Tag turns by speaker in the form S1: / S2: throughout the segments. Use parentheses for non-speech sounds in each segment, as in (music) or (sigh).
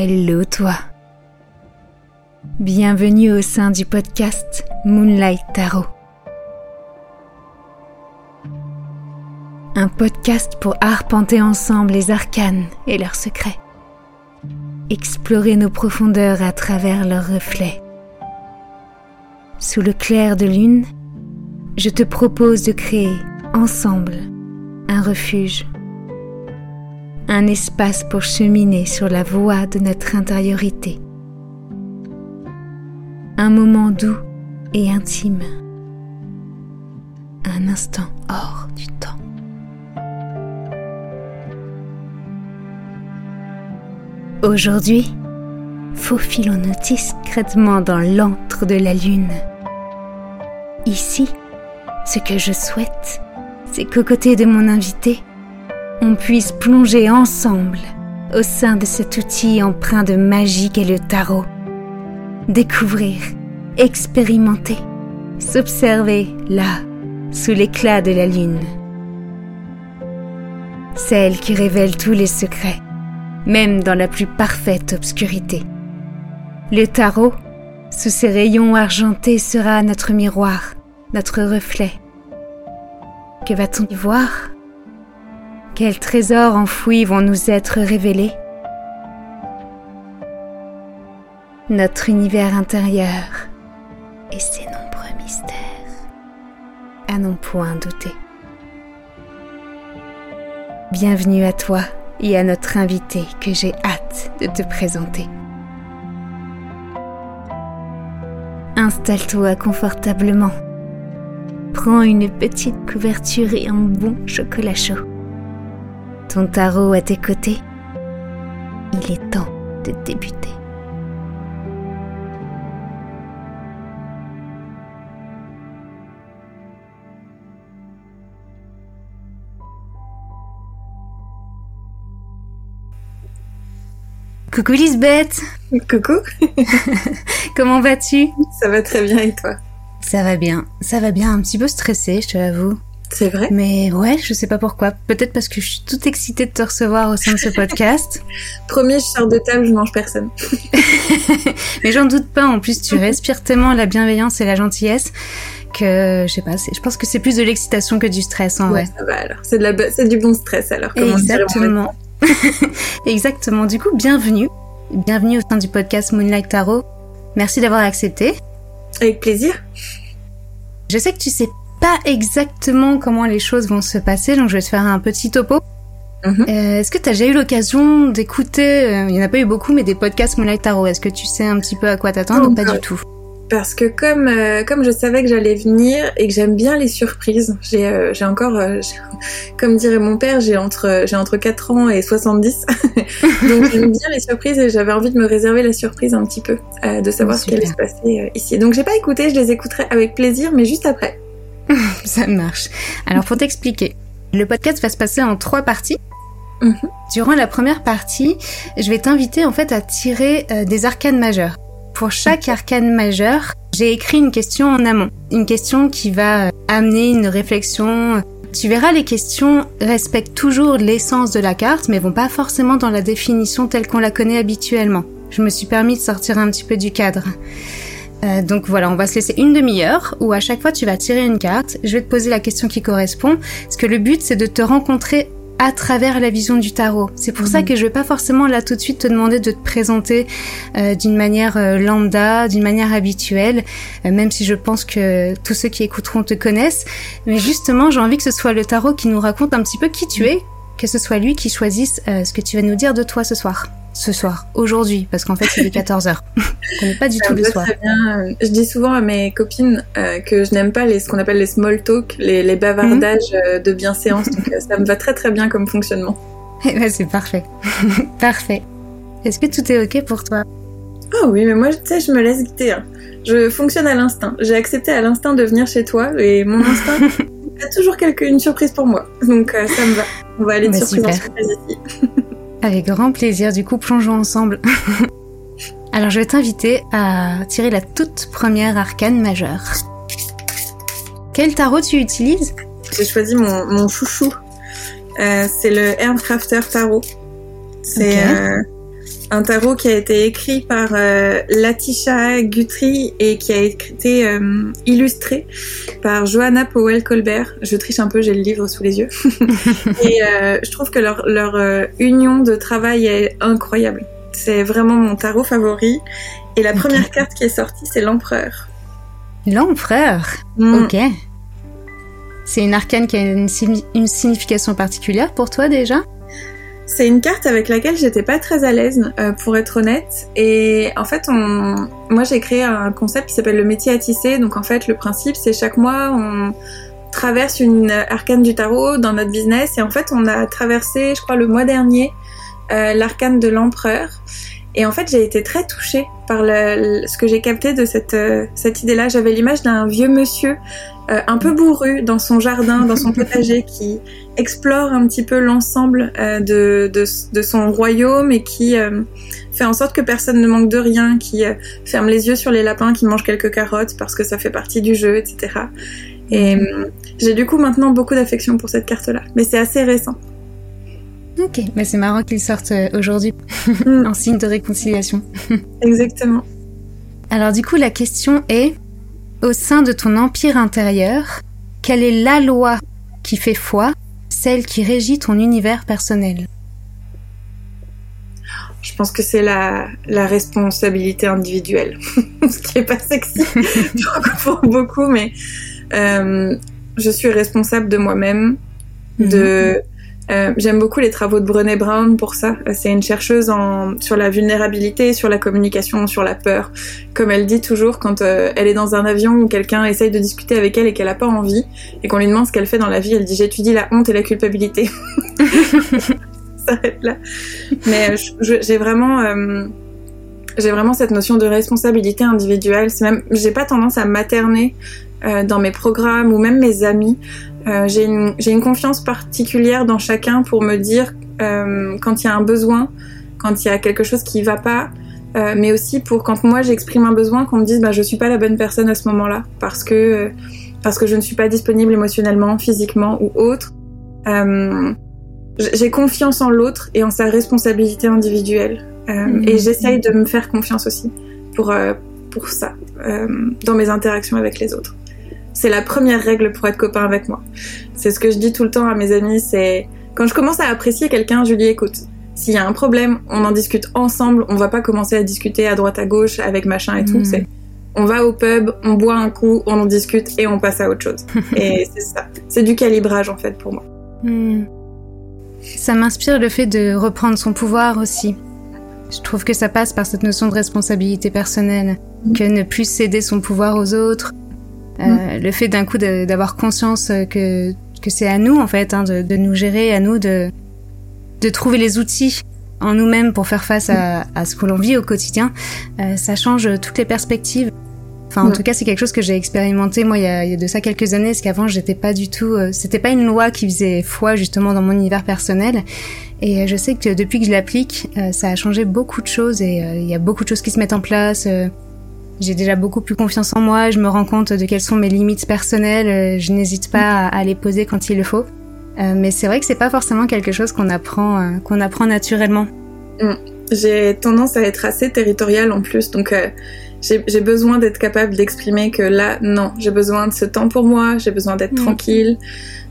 S1: Hello toi. Bienvenue au sein du podcast Moonlight Tarot. Un podcast pour arpenter ensemble les arcanes et leurs secrets. Explorer nos profondeurs à travers leurs reflets. Sous le clair de lune, je te propose de créer ensemble un refuge un espace pour cheminer sur la voie de notre intériorité. Un moment doux et intime. Un instant hors du temps. Aujourd'hui, faufilons-nous discrètement dans l'antre de la lune. Ici, ce que je souhaite, c'est qu'aux côtés de mon invité, on puisse plonger ensemble au sein de cet outil empreint de magie qu'est le tarot. Découvrir, expérimenter, s'observer là, sous l'éclat de la lune. Celle qui révèle tous les secrets, même dans la plus parfaite obscurité. Le tarot, sous ses rayons argentés, sera notre miroir, notre reflet. Que va-t-on y voir? Quels trésors enfouis vont nous être révélés Notre univers intérieur et ses nombreux mystères, à non point douter. Bienvenue à toi et à notre invité que j'ai hâte de te présenter. Installe-toi confortablement. Prends une petite couverture et un bon chocolat chaud ton tarot à tes côtés, il est temps de débuter. Coucou Lisbeth.
S2: Coucou. (laughs)
S1: Comment vas-tu?
S2: Ça va très bien et toi?
S1: Ça va bien, ça va bien, un petit peu stressée, je te l'avoue.
S2: C'est vrai?
S1: Mais ouais, je sais pas pourquoi. Peut-être parce que je suis toute excitée de te recevoir au sein de ce podcast. (laughs)
S2: Premier, je sors de table, je mange personne. (laughs)
S1: Mais j'en doute pas. En plus, tu respires tellement la bienveillance et la gentillesse que je sais pas. Je pense que c'est plus de l'excitation que du stress en
S2: ouais,
S1: vrai.
S2: Ça va alors. C'est de la, c'est du bon stress alors.
S1: Exactement. (laughs) Exactement. Du coup, bienvenue, bienvenue au sein du podcast Moonlight Tarot. Merci d'avoir accepté.
S2: Avec plaisir.
S1: Je sais que tu sais pas exactement comment les choses vont se passer, donc je vais te faire un petit topo. Mhm. Euh, Est-ce que tu as déjà eu l'occasion d'écouter, euh, il n'y en a pas eu beaucoup, mais des podcasts Moonlight Tarot? Est-ce que tu sais un petit peu à quoi t'attendre ou pas du tout?
S2: parce que comme euh, comme je savais que j'allais venir et que j'aime bien les surprises, j'ai j'ai encore comme dirait mon père, j'ai entre j'ai entre 4 ans et 70. (laughs) Donc j'aime bien les surprises et j'avais envie de me réserver la surprise un petit peu de savoir ce qui allait se passer ici. Donc j'ai pas écouté, je les écouterai avec plaisir mais juste après. (laughs)
S1: Ça marche. Alors pour t'expliquer, le podcast va se passer en trois parties. Mhm. Durant la première partie, je vais t'inviter en fait à tirer euh, des arcanes majeures. Pour chaque arcane majeur, j'ai écrit une question en amont, une question qui va euh, amener une réflexion. Tu verras, les questions respectent toujours l'essence de la carte, mais vont pas forcément dans la définition telle qu'on la connaît habituellement. Je me suis permis de sortir un petit peu du cadre. Euh, donc voilà, on va se laisser une demi-heure où à chaque fois tu vas tirer une carte. Je vais te poser la question qui correspond. Parce que le but c'est de te rencontrer à travers la vision du tarot. C'est pour ça mhm. que je vais pas forcément là tout de suite te demander de te présenter euh, d'une manière euh, lambda, d'une manière habituelle, même si je pense que tous ceux qui écouteront te connaissent. Mais justement, j'ai envie que ce soit le tarot qui nous raconte un petit peu qui tu es, que ce soit lui qui choisisse ce que tu vas nous dire de toi ce soir ce soir, aujourd'hui, parce qu'en fait il est 14h. On n'est pas du tout le soir. Très bien.
S2: Je dis souvent à mes copines euh, que je n'aime pas les, ce qu'on appelle les small talk, les, bavardages mhm. euh, de bienséance, donc euh, ça me va très très bien comme fonctionnement. (laughs)
S1: Eh ben, c'est parfait. (laughs) parfait. Est-ce que tout est ok pour toi?
S2: Ah oui, mais moi tu sais, je me laisse guider. Hein. Je fonctionne à l'instinct. J'ai accepté à l'instinct de venir chez toi et mon instinct (laughs) a toujours quelque, une surprise pour moi. Donc ça me va. On va aller de bah, surprise en surprise ici.
S1: Avec grand plaisir, du coup, plongeons ensemble. (laughs) Alors, je vais t'inviter à tirer la toute première arcane majeure. Quel tarot tu utilises?
S2: J'ai choisi mon, chouchou. Euh, c'est le Hermcrafter Tarot. C'est euh, un tarot qui a été écrit par euh, Latisha Guthrie et qui a été euh, illustré par Johanna Powell Colbert. Je triche un peu, j'ai le livre sous les yeux. (laughs) et euh, je trouve que leur, leur union de travail est incroyable. C'est vraiment mon tarot favori. Et la première carte qui est sortie, c'est l'empereur.
S1: L'empereur mm. Ok. C'est une arcane qui a une, une signification particulière pour toi déjà?
S2: C'est une carte avec laquelle j'étais pas très à l'aise, euh, pour être honnête. Et en fait, on... moi j'ai créé un concept qui s'appelle le métier à tisser. Donc en fait, le principe, c'est chaque mois, on traverse une arcane du tarot dans notre business. Et en fait, on a traversé, je crois, le mois dernier, euh, l'arcane de l'empereur. Et en fait, j'ai été très touchée par le, ce que j'ai capté de cette, euh, cette idée-là. J'avais l'image d'un vieux monsieur euh, un peu bourru dans son jardin, dans son (laughs) potager, qui explore un petit peu l'ensemble euh, de, de, de, son royaume et qui fait en sorte que personne ne manque de rien, qui ferme les yeux sur les lapins, qui mange quelques carottes parce que ça fait partie du jeu, etc. Et j'ai du coup maintenant beaucoup d'affection pour cette carte-là, mais c'est assez récent.
S1: Ok, mais c'est marrant qu'il sorte aujourd'hui mm. (laughs) en signe de réconciliation. (laughs)
S2: Exactement.
S1: Alors du coup, la question est, au sein de ton empire intérieur, quelle est la loi qui fait foi, celle qui régit ton univers personnel?
S2: Je pense que c'est la, responsabilité individuelle, (laughs) ce qui est pas sexy pour beaucoup, mais euh, je suis responsable de moi-même, de mhm. Euh, j'aime beaucoup les travaux de Brené Brown pour ça. C'est une chercheuse sur la vulnérabilité, sur la communication, sur la peur. Comme elle dit toujours, quand euh, elle est dans un avion où quelqu'un essaye de discuter avec elle et qu'elle n'a pas envie, et qu'on lui demande ce qu'elle fait dans la vie, elle dit j'étudie la honte et la culpabilité. (laughs) ça s'arrête là. Mais euh, j'ai vraiment... j'ai vraiment cette notion de responsabilité individuelle. C'est même, j'ai pas tendance à materner dans mes programmes ou même mes amis. Euh, j'ai une, une, confiance particulière dans chacun pour me dire euh, quand il y a un besoin, quand il y a quelque chose qui va pas, euh, mais aussi pour quand moi j'exprime un besoin, qu'on me dise bah je suis pas la bonne personne à ce moment-là parce que parce que je ne suis pas disponible émotionnellement, physiquement ou autre. J'ai confiance en l'autre et en sa responsabilité individuelle mmh. et j'essaye de me faire confiance aussi pour pour ça dans mes interactions avec les autres. C'est la première règle pour être copain avec moi. C'est ce que je dis tout le temps à mes amis, c'est quand je commence à apprécier quelqu'un, je lui dis écoute, s'il y a un problème, on en discute ensemble, on va pas commencer à discuter à droite à gauche avec machin et tout, hmm. c'est on va au pub, on boit un coup, on en discute et on passe à autre chose. (laughs) et c'est ça. C'est du calibrage en fait pour moi.
S1: Hmm. Ça m'inspire le fait de reprendre son pouvoir aussi. Je trouve que ça passe par cette notion de responsabilité personnelle, que ne plus céder son pouvoir aux autres, euh, le fait d'un coup d'avoir conscience que, que c'est à nous en fait hein, de, de, nous gérer, à nous de, de trouver les outils en nous-mêmes pour faire face à, à ce que l'on vit au quotidien, euh, ça change toutes les perspectives. Enfin, en tout cas, c'est quelque chose que j'ai expérimenté moi il y, a, il y, a, de ça quelques années, parce qu'avant j'étais pas du tout, euh, c'était pas une loi qui faisait foi justement dans mon univers personnel. Et je sais que depuis que je l'applique, ça a changé beaucoup de choses et il y a beaucoup de choses qui se mettent en place. J'ai déjà beaucoup plus confiance en moi, je me rends compte de quelles sont mes limites personnelles, euh, je n'hésite pas à, les poser quand il le faut. Euh, mais c'est vrai que c'est pas forcément quelque chose qu'on apprend, euh, qu'on apprend naturellement.
S2: Mm. J'ai tendance à être assez territoriale en plus, donc j'ai besoin d'être capable d'exprimer que là, non, j'ai besoin de ce temps pour moi, j'ai besoin d'être mm. tranquille.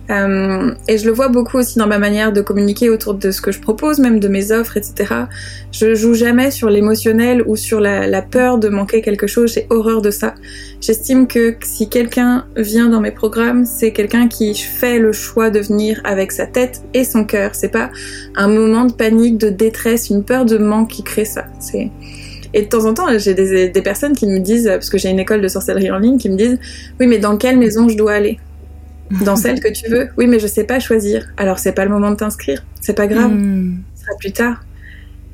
S2: Euh, et je le vois beaucoup aussi dans ma manière de communiquer autour de ce que je propose, même de mes offres, etc. Je joue jamais sur l'émotionnel ou sur la, peur de manquer quelque chose. J'ai horreur de ça. J'estime que si quelqu'un vient dans mes programmes, c'est quelqu'un qui fait le choix de venir avec sa tête et son cœur. C'est pas un moment de panique, de détresse, une peur de manque qui crée ça. C'est et de temps en temps, j'ai des, personnes qui me disent, parce que j'ai une école de sorcellerie en ligne, qui me disent, oui, mais dans quelle maison je dois aller? Dans celle que tu veux. Oui, mais je sais pas choisir. Alors c'est pas le moment de t'inscrire. C'est pas grave. Hmm. Ce sera plus tard.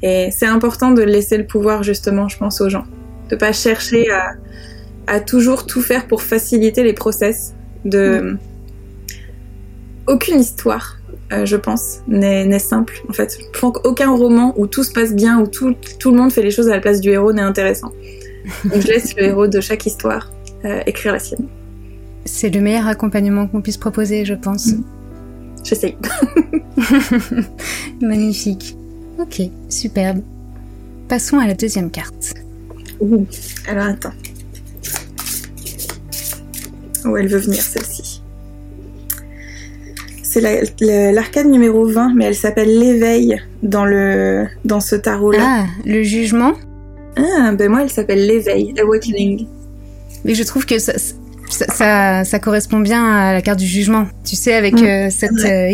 S2: Et c'est important de laisser le pouvoir justement, je pense, aux gens. De pas chercher à, à toujours tout faire pour faciliter les process. De hmm. aucune histoire, euh, je pense, n'est simple. En fait, je pense qu'aucun roman où tout se passe bien, où tout, tout le monde fait les choses à la place du héros n'est intéressant. Donc je laisse le héros de chaque histoire euh, écrire la sienne.
S1: C'est le meilleur accompagnement qu'on puisse proposer, je pense. Mm.
S2: J'essaye. (laughs)
S1: Magnifique. Ok, superbe. passons à la deuxième carte.
S2: Ouh, alors attends. Oh, elle veut venir celle-ci. C'est l'arcade numéro 20, mais elle s'appelle l'éveil dans, le, dans ce tarot-là.
S1: Ah, le jugement?
S2: Ah, ben moi elle s'appelle l'éveil, awakening.
S1: Mais je trouve que ça, ça, ça, correspond bien à la carte du jugement. Tu sais, avec mm. euh, cette euh,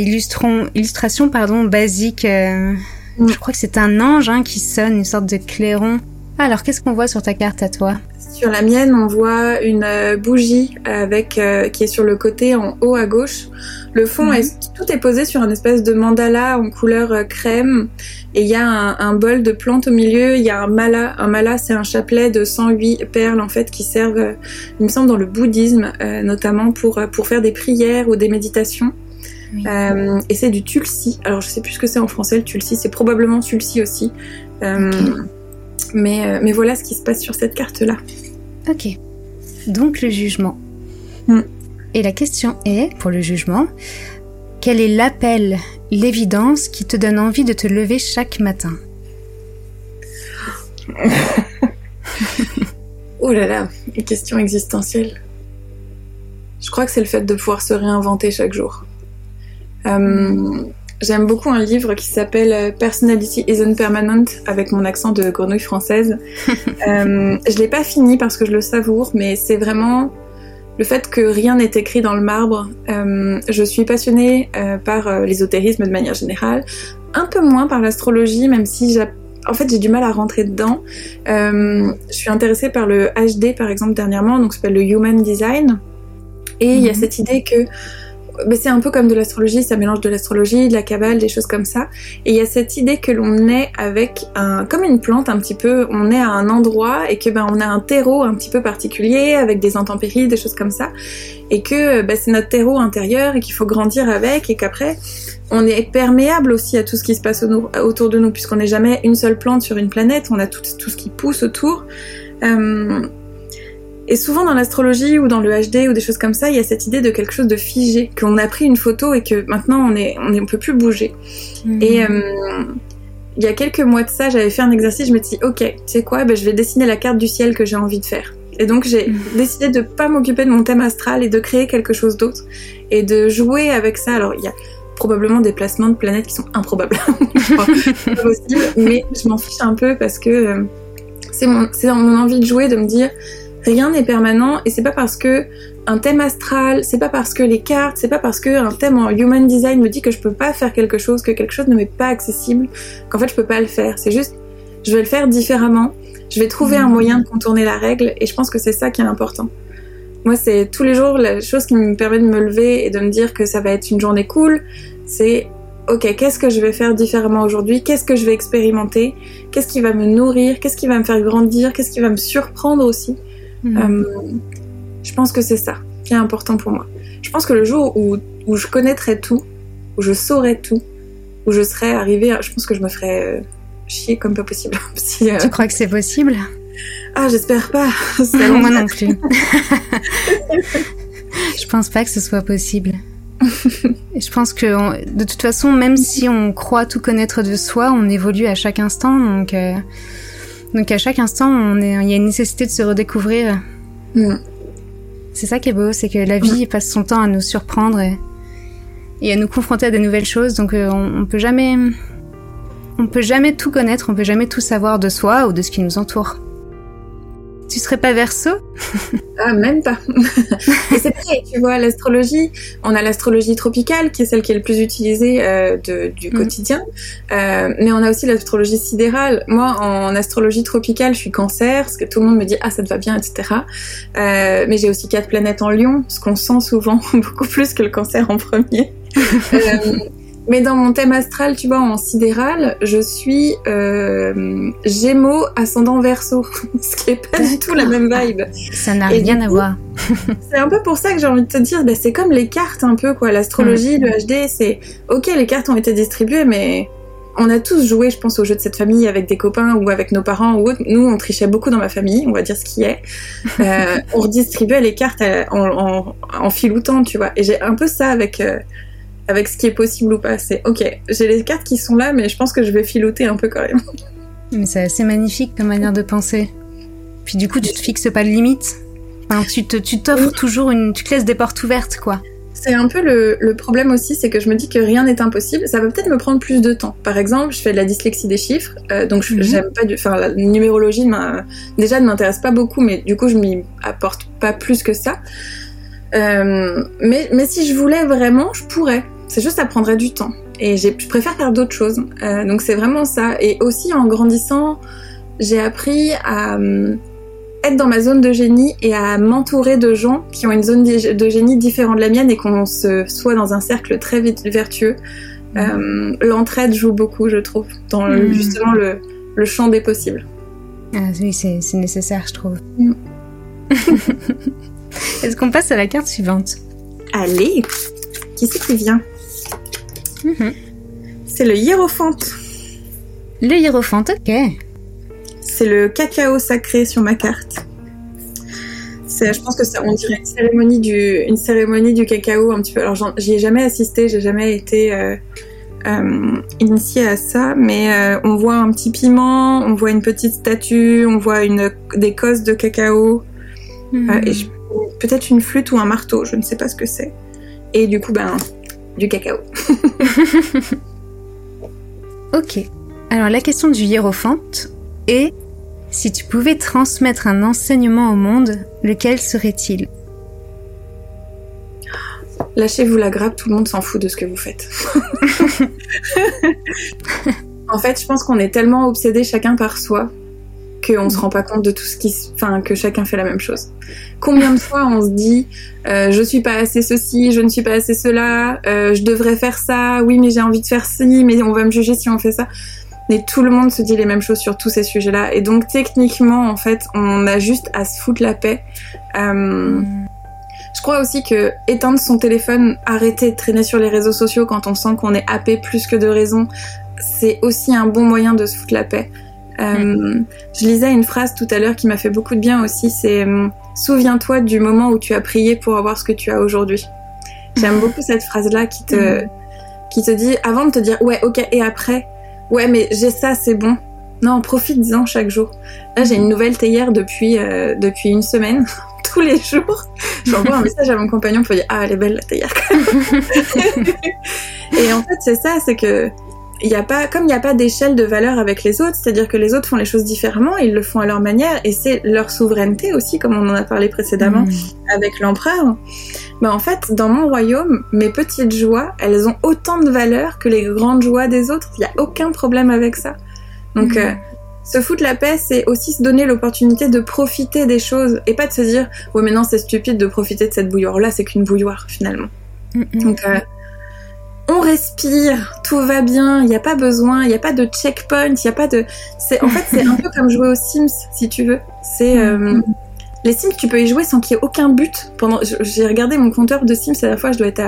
S1: illustration pardon, basique, euh, mm. je crois que c'est un ange hein, qui sonne, une sorte de clairon. Alors, qu'est-ce qu'on voit sur ta carte à toi?
S2: Sur la mienne, on voit une bougie avec qui est sur le côté en haut à gauche. Le fond, mhm. est, tout est posé sur un espèce de mandala en couleur euh, crème. Et il y a un, bol de plantes au milieu. Il y a un mala. Un mala, c'est un chapelet de 108 perles, en fait, qui servent, euh, il me semble, dans le bouddhisme, euh, notamment pour, pour faire des prières ou des méditations. et c'est du tulsi. Alors, je sais plus ce que c'est en français, le tulsi. C'est probablement tulsi aussi. mais, mais voilà ce qui se passe sur cette carte-là.
S1: Ok. Donc, le jugement. Hmm. Et la question est, pour le jugement, quel est l'appel, l'évidence qui te donne envie de te lever chaque matin (laughs)
S2: Oh là là, une question existentielle. Je crois que c'est le fait de pouvoir se réinventer chaque jour. Euh, j'aime beaucoup un livre qui s'appelle Personality Isn't Permanent avec mon accent de grenouille française. (laughs) euh, je l'ai pas fini parce que je le savoure, mais c'est vraiment le fait que rien n'est écrit dans le marbre. Euh, je suis passionnée euh, par euh, l'ésotérisme de manière générale, un peu moins par l'astrologie, même si j'ai en fait, j'ai du mal à rentrer dedans. je suis intéressée par le HD, par exemple, dernièrement, donc s'appelle le Human Design. Et il y a mhm. cette idée que c'est un peu comme de l'astrologie, ça mélange de l'astrologie, de la cabale, des choses comme ça. Et il y a cette idée que l'on est avec un, comme une plante un petit peu, on est à un endroit et que ben on a un terreau un petit peu particulier avec des intempéries, des choses comme ça, et que ben, c'est notre terreau intérieur et qu'il faut grandir avec et qu'après on est perméable aussi à tout ce qui se passe autour de nous puisqu'on n'est jamais une seule plante sur une planète, on a tout, tout ce qui pousse autour. Euh, et souvent dans l'astrologie ou dans le HD ou des choses comme ça, il y a cette idée de quelque chose de figé, qu'on a pris une photo et que maintenant on est, on, est, on peut plus bouger. Mhm. Et euh, il y a quelques mois de ça, j'avais fait un exercice, je me suis dit, ok, tu sais quoi, ben, je vais dessiner la carte du ciel que j'ai envie de faire. Et donc j'ai mhm. décidé de pas m'occuper de mon thème astral et de créer quelque chose d'autre et de jouer avec ça. Alors il y a probablement des placements de planètes qui sont improbables, (laughs) pas possible, mais je m'en fiche un peu parce que euh, c'est mon, mon envie de jouer, de me dire Rien n'est permanent et c'est pas parce que un thème astral, c'est pas parce que les cartes, c'est pas parce que un thème en human design me dit que je peux pas faire quelque chose, que quelque chose ne m'est pas accessible, qu'en fait je peux pas le faire. C'est juste, je vais le faire différemment. Je vais trouver un moyen de contourner la règle et je pense que c'est ça qui est important. Moi, c'est tous les jours la chose qui me permet de me lever et de me dire que ça va être une journée cool. C'est ok, qu'est-ce que je vais faire différemment aujourd'hui? Qu'est-ce que je vais expérimenter? Qu'est-ce qui va me nourrir? Qu'est-ce qui va me faire grandir? Qu'est-ce qui va me surprendre aussi? Hmm. Euh, je pense que c'est ça qui est important pour moi. Je pense que le jour où, où je connaîtrais tout, où je saurais tout, où je serais arrivée, je pense que je me ferais euh, chier comme pas possible. (laughs)
S1: si, euh, Tu crois que c'est possible?
S2: Ah, j'espère pas. (laughs) (laughs)
S1: moi non plus. je pense pas que ce soit possible. je pense que de toute façon, même si on croit tout connaître de soi, on évolue à chaque instant, donc. Donc à chaque instant, il y a une nécessité de se redécouvrir. Mm. C'est ça qui est beau, c'est que la vie passe son temps à nous surprendre et, à nous confronter à de nouvelles choses. Donc euh, on, on, peut jamais, on peut jamais tout connaître, on peut jamais tout savoir de soi ou de ce qui nous entoure. Tu serais pas verso
S2: Ah, même pas. (laughs) et c'est vrai, tu vois, l'astrologie, on a l'astrologie tropicale, qui est celle qui est le plus utilisée euh, de, du mm. quotidien, euh, mais on a aussi l'astrologie sidérale. Moi, en astrologie tropicale, je suis cancer, parce que tout le monde me dit, ah, ça te va bien, etc. Euh, mais j'ai aussi quatre planètes en lion, ce qu'on sent souvent (laughs) beaucoup plus que le cancer en premier. (laughs) euh, mais dans mon thème astral, tu vois, en sidéral, je suis euh, Gémeaux ascendant Verseau, (laughs) ce qui est pas du tout la même vibe.
S1: Ça n'a rien à voir.
S2: c'est un peu pour ça que j'ai envie de te dire, bah, c'est comme les cartes un peu quoi. L'astrologie, le HD, c'est ok, les cartes ont été distribuées, mais on a tous joué, je pense, au jeu de cette famille avec des copains ou avec nos parents ou autres. Nous, on trichait beaucoup dans ma famille, on va dire ce qui est. Euh, (laughs) on redistribuait les cartes euh, en, en, en, filoutant, tu vois. Et j'ai un peu ça avec euh, avec ce qui est possible ou pas. C'est ok, j'ai les cartes qui sont là, mais je pense que je vais filouter un peu quand même. (laughs)
S1: Mais c'est assez magnifique comme manière de penser. Puis du coup, tu te fixes pas de limites. Enfin, tu te, tu t'offres toujours une, tu te laisses des portes ouvertes, quoi.
S2: C'est un peu le, problème aussi, c'est que je me dis que rien n'est impossible. Ça va peut-être me prendre plus de temps. Par exemple, je fais de la dyslexie des chiffres, euh, donc mhm. j'aime pas du, enfin la numérologie déjà ne m'intéresse pas beaucoup, mais du coup je m'y apporte pas plus que ça. Euh, mais mais si je voulais vraiment, je pourrais. C'est juste ça prendrait du temps. Et je préfère faire d'autres choses. Euh, donc c'est vraiment ça. Et aussi en grandissant, j'ai appris à être dans ma zone de génie et à m'entourer de gens qui ont une zone de génie différente de la mienne et qu'on se soit dans un cercle très vertueux. Mm. Euh, l'entraide joue beaucoup, je trouve, dans mm. justement le, champ des possibles.
S1: Ah oui, c'est nécessaire, je trouve. Mm. (laughs) Est-ce qu'on passe à la carte suivante?
S2: Allez, qui c'est qui vient? Mm-hmm. C'est le hiérophante.
S1: Le hiérophante, ok
S2: c'est le cacao sacré sur ma carte. Je pense que ça, on dirait une cérémonie du, une cérémonie du cacao un petit peu. Alors j'y ai jamais assisté, j'ai jamais été euh, euh, initiée à ça, mais euh, on voit un petit piment, on voit une petite statue, on voit une, des cosses de cacao, hmm. et peut-être une flûte ou un marteau, je ne sais pas ce que c'est. Et du coup, ben, du cacao. (laughs)
S1: ok. Alors la question du hiérophante est si tu pouvais transmettre un enseignement au monde, lequel serait-il?
S2: Lâchez-vous la grappe, tout le monde s'en fout de ce que vous faites. (laughs) en fait, je pense qu'on est tellement obsédé chacun par soi qu'on se rend pas compte de tout ce qui, enfin, que chacun fait la même chose. Combien de fois on se dit, euh, je suis pas assez ceci, je ne suis pas assez cela, euh, je devrais faire ça, oui mais j'ai envie de faire ci, mais on va me juger si on fait ça. Mais tout le monde se dit les mêmes choses sur tous ces sujets-là. Et donc techniquement, en fait, on a juste à se foutre la paix. Euh, je crois aussi que éteindre son téléphone, arrêter de traîner sur les réseaux sociaux quand on sent qu'on est happé plus que de raison, c'est aussi un bon moyen de se foutre la paix. Euh. Je lisais une phrase tout à l'heure qui m'a fait beaucoup de bien aussi, c'est euh, Souviens-toi du moment où tu as prié pour avoir ce que tu as aujourd'hui. J'aime beaucoup cette phrase-là qui te, mm. qui te dit, avant de te dire, ouais, ok, et après, ouais, mais j'ai ça, c'est bon. Non, profite-en chaque jour. Là, j'ai une nouvelle théière depuis, euh, depuis une semaine. (laughs) Tous les jours, j'envoie un message à mon compagnon pour dire Ah, elle est belle la théière. (laughs) (laughs) et en fait, c'est ça, c'est que il y a pas, comme il n'y a pas d'échelle de valeur avec les autres, c'est-à-dire que les autres font les choses différemment, ils le font à leur manière, et c'est leur souveraineté aussi, comme on en a parlé précédemment mmh. avec l'empereur. Bah en fait, dans mon royaume, mes petites joies, elles ont autant de valeur que les grandes joies des autres. Il n'y a aucun problème avec ça. Donc, mhm. euh, se foutre la paix, c'est aussi se donner l'opportunité de profiter des choses et pas de se dire, ouais, mais non, c'est stupide de profiter de cette bouilloire. Là, c'est qu'une bouilloire finalement. Mhm. Donc, euh, on respire, tout va bien, il n'y a pas besoin, il n'y a pas de checkpoint, il n'y a pas de. C'est en fait, c'est un peu comme jouer aux Sims, si tu veux. C'est euh, les Sims, tu peux y jouer sans qu'il y ait aucun but. Pendant, j'ai regardé mon compteur de Sims à la fois, je dois être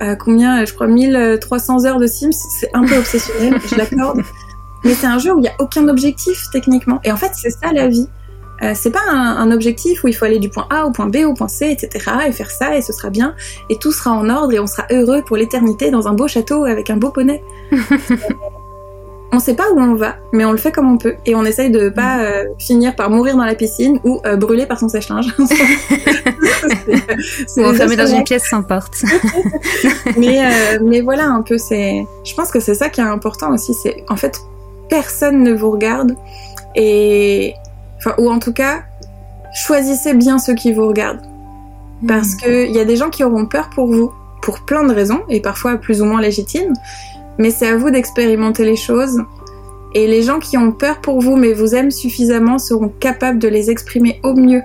S2: à, combien Je crois 1300 heures de Sims. C'est un peu obsessionnel, je l'accorde. (laughs) Mais c'est un jeu où il n'y a aucun objectif techniquement. Et en fait, c'est ça la vie. Euh, c'est pas un, objectif où il faut aller du point A au point B au point C, etc. et faire ça et ce sera bien et tout sera en ordre et on sera heureux pour l'éternité dans un beau château avec un beau poney. (laughs) on sait pas où on va, mais on le fait comme on peut. Et on essaye de pas mm. euh, finir par mourir dans la piscine ou euh, brûler par son sèche-linge. (laughs)
S1: ou enfermer dans une pièce sans porte. (laughs)
S2: mais, mais voilà, un peu, c'est. Je pense que c'est ça qui est important aussi. C'est en fait, personne ne vous regarde. Et. Enfin, ou en tout cas, choisissez bien ceux qui vous regardent. Parce mm. qu'il y a des gens qui auront peur pour vous, pour plein de raisons, et parfois plus ou moins légitimes. Mais c'est à vous d'expérimenter les choses. Et les gens qui ont peur pour vous mais vous aiment suffisamment seront capables de les exprimer au mieux.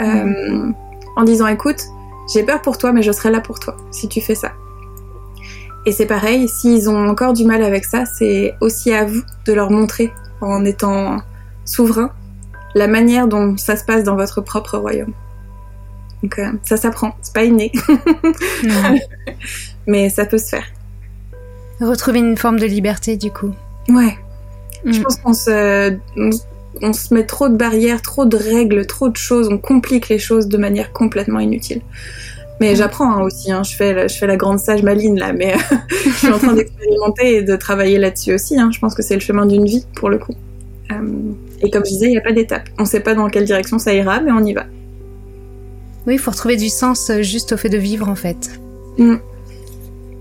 S2: Euh, en disant écoute, j'ai peur pour toi mais je serai là pour toi si tu fais ça. Et c'est pareil, s'ils ont encore du mal avec ça, c'est aussi à vous de leur montrer, en étant souverain, la manière dont ça se passe dans votre propre royaume. Donc euh, ça s'apprend, c'est pas inné. (laughs) mais ça peut se faire.
S1: Retrouver une forme de liberté, du coup.
S2: Ouais. Je mm. pense qu'on se, on, se met trop de barrières, trop de règles, trop de choses, on complique les choses de manière complètement inutile. Mais mm. j'apprends hein, aussi, hein. je, fais, je fais la grande sage maline là, mais (laughs) je suis en train d'expérimenter et de travailler là-dessus aussi. Hein. Je pense que c'est le chemin d'une vie pour le coup. Et comme je disais, il n'y a pas d'étape. On ne sait pas dans quelle direction ça ira, mais on y va.
S1: Oui, il faut retrouver du sens juste au fait de vivre en fait. Mm.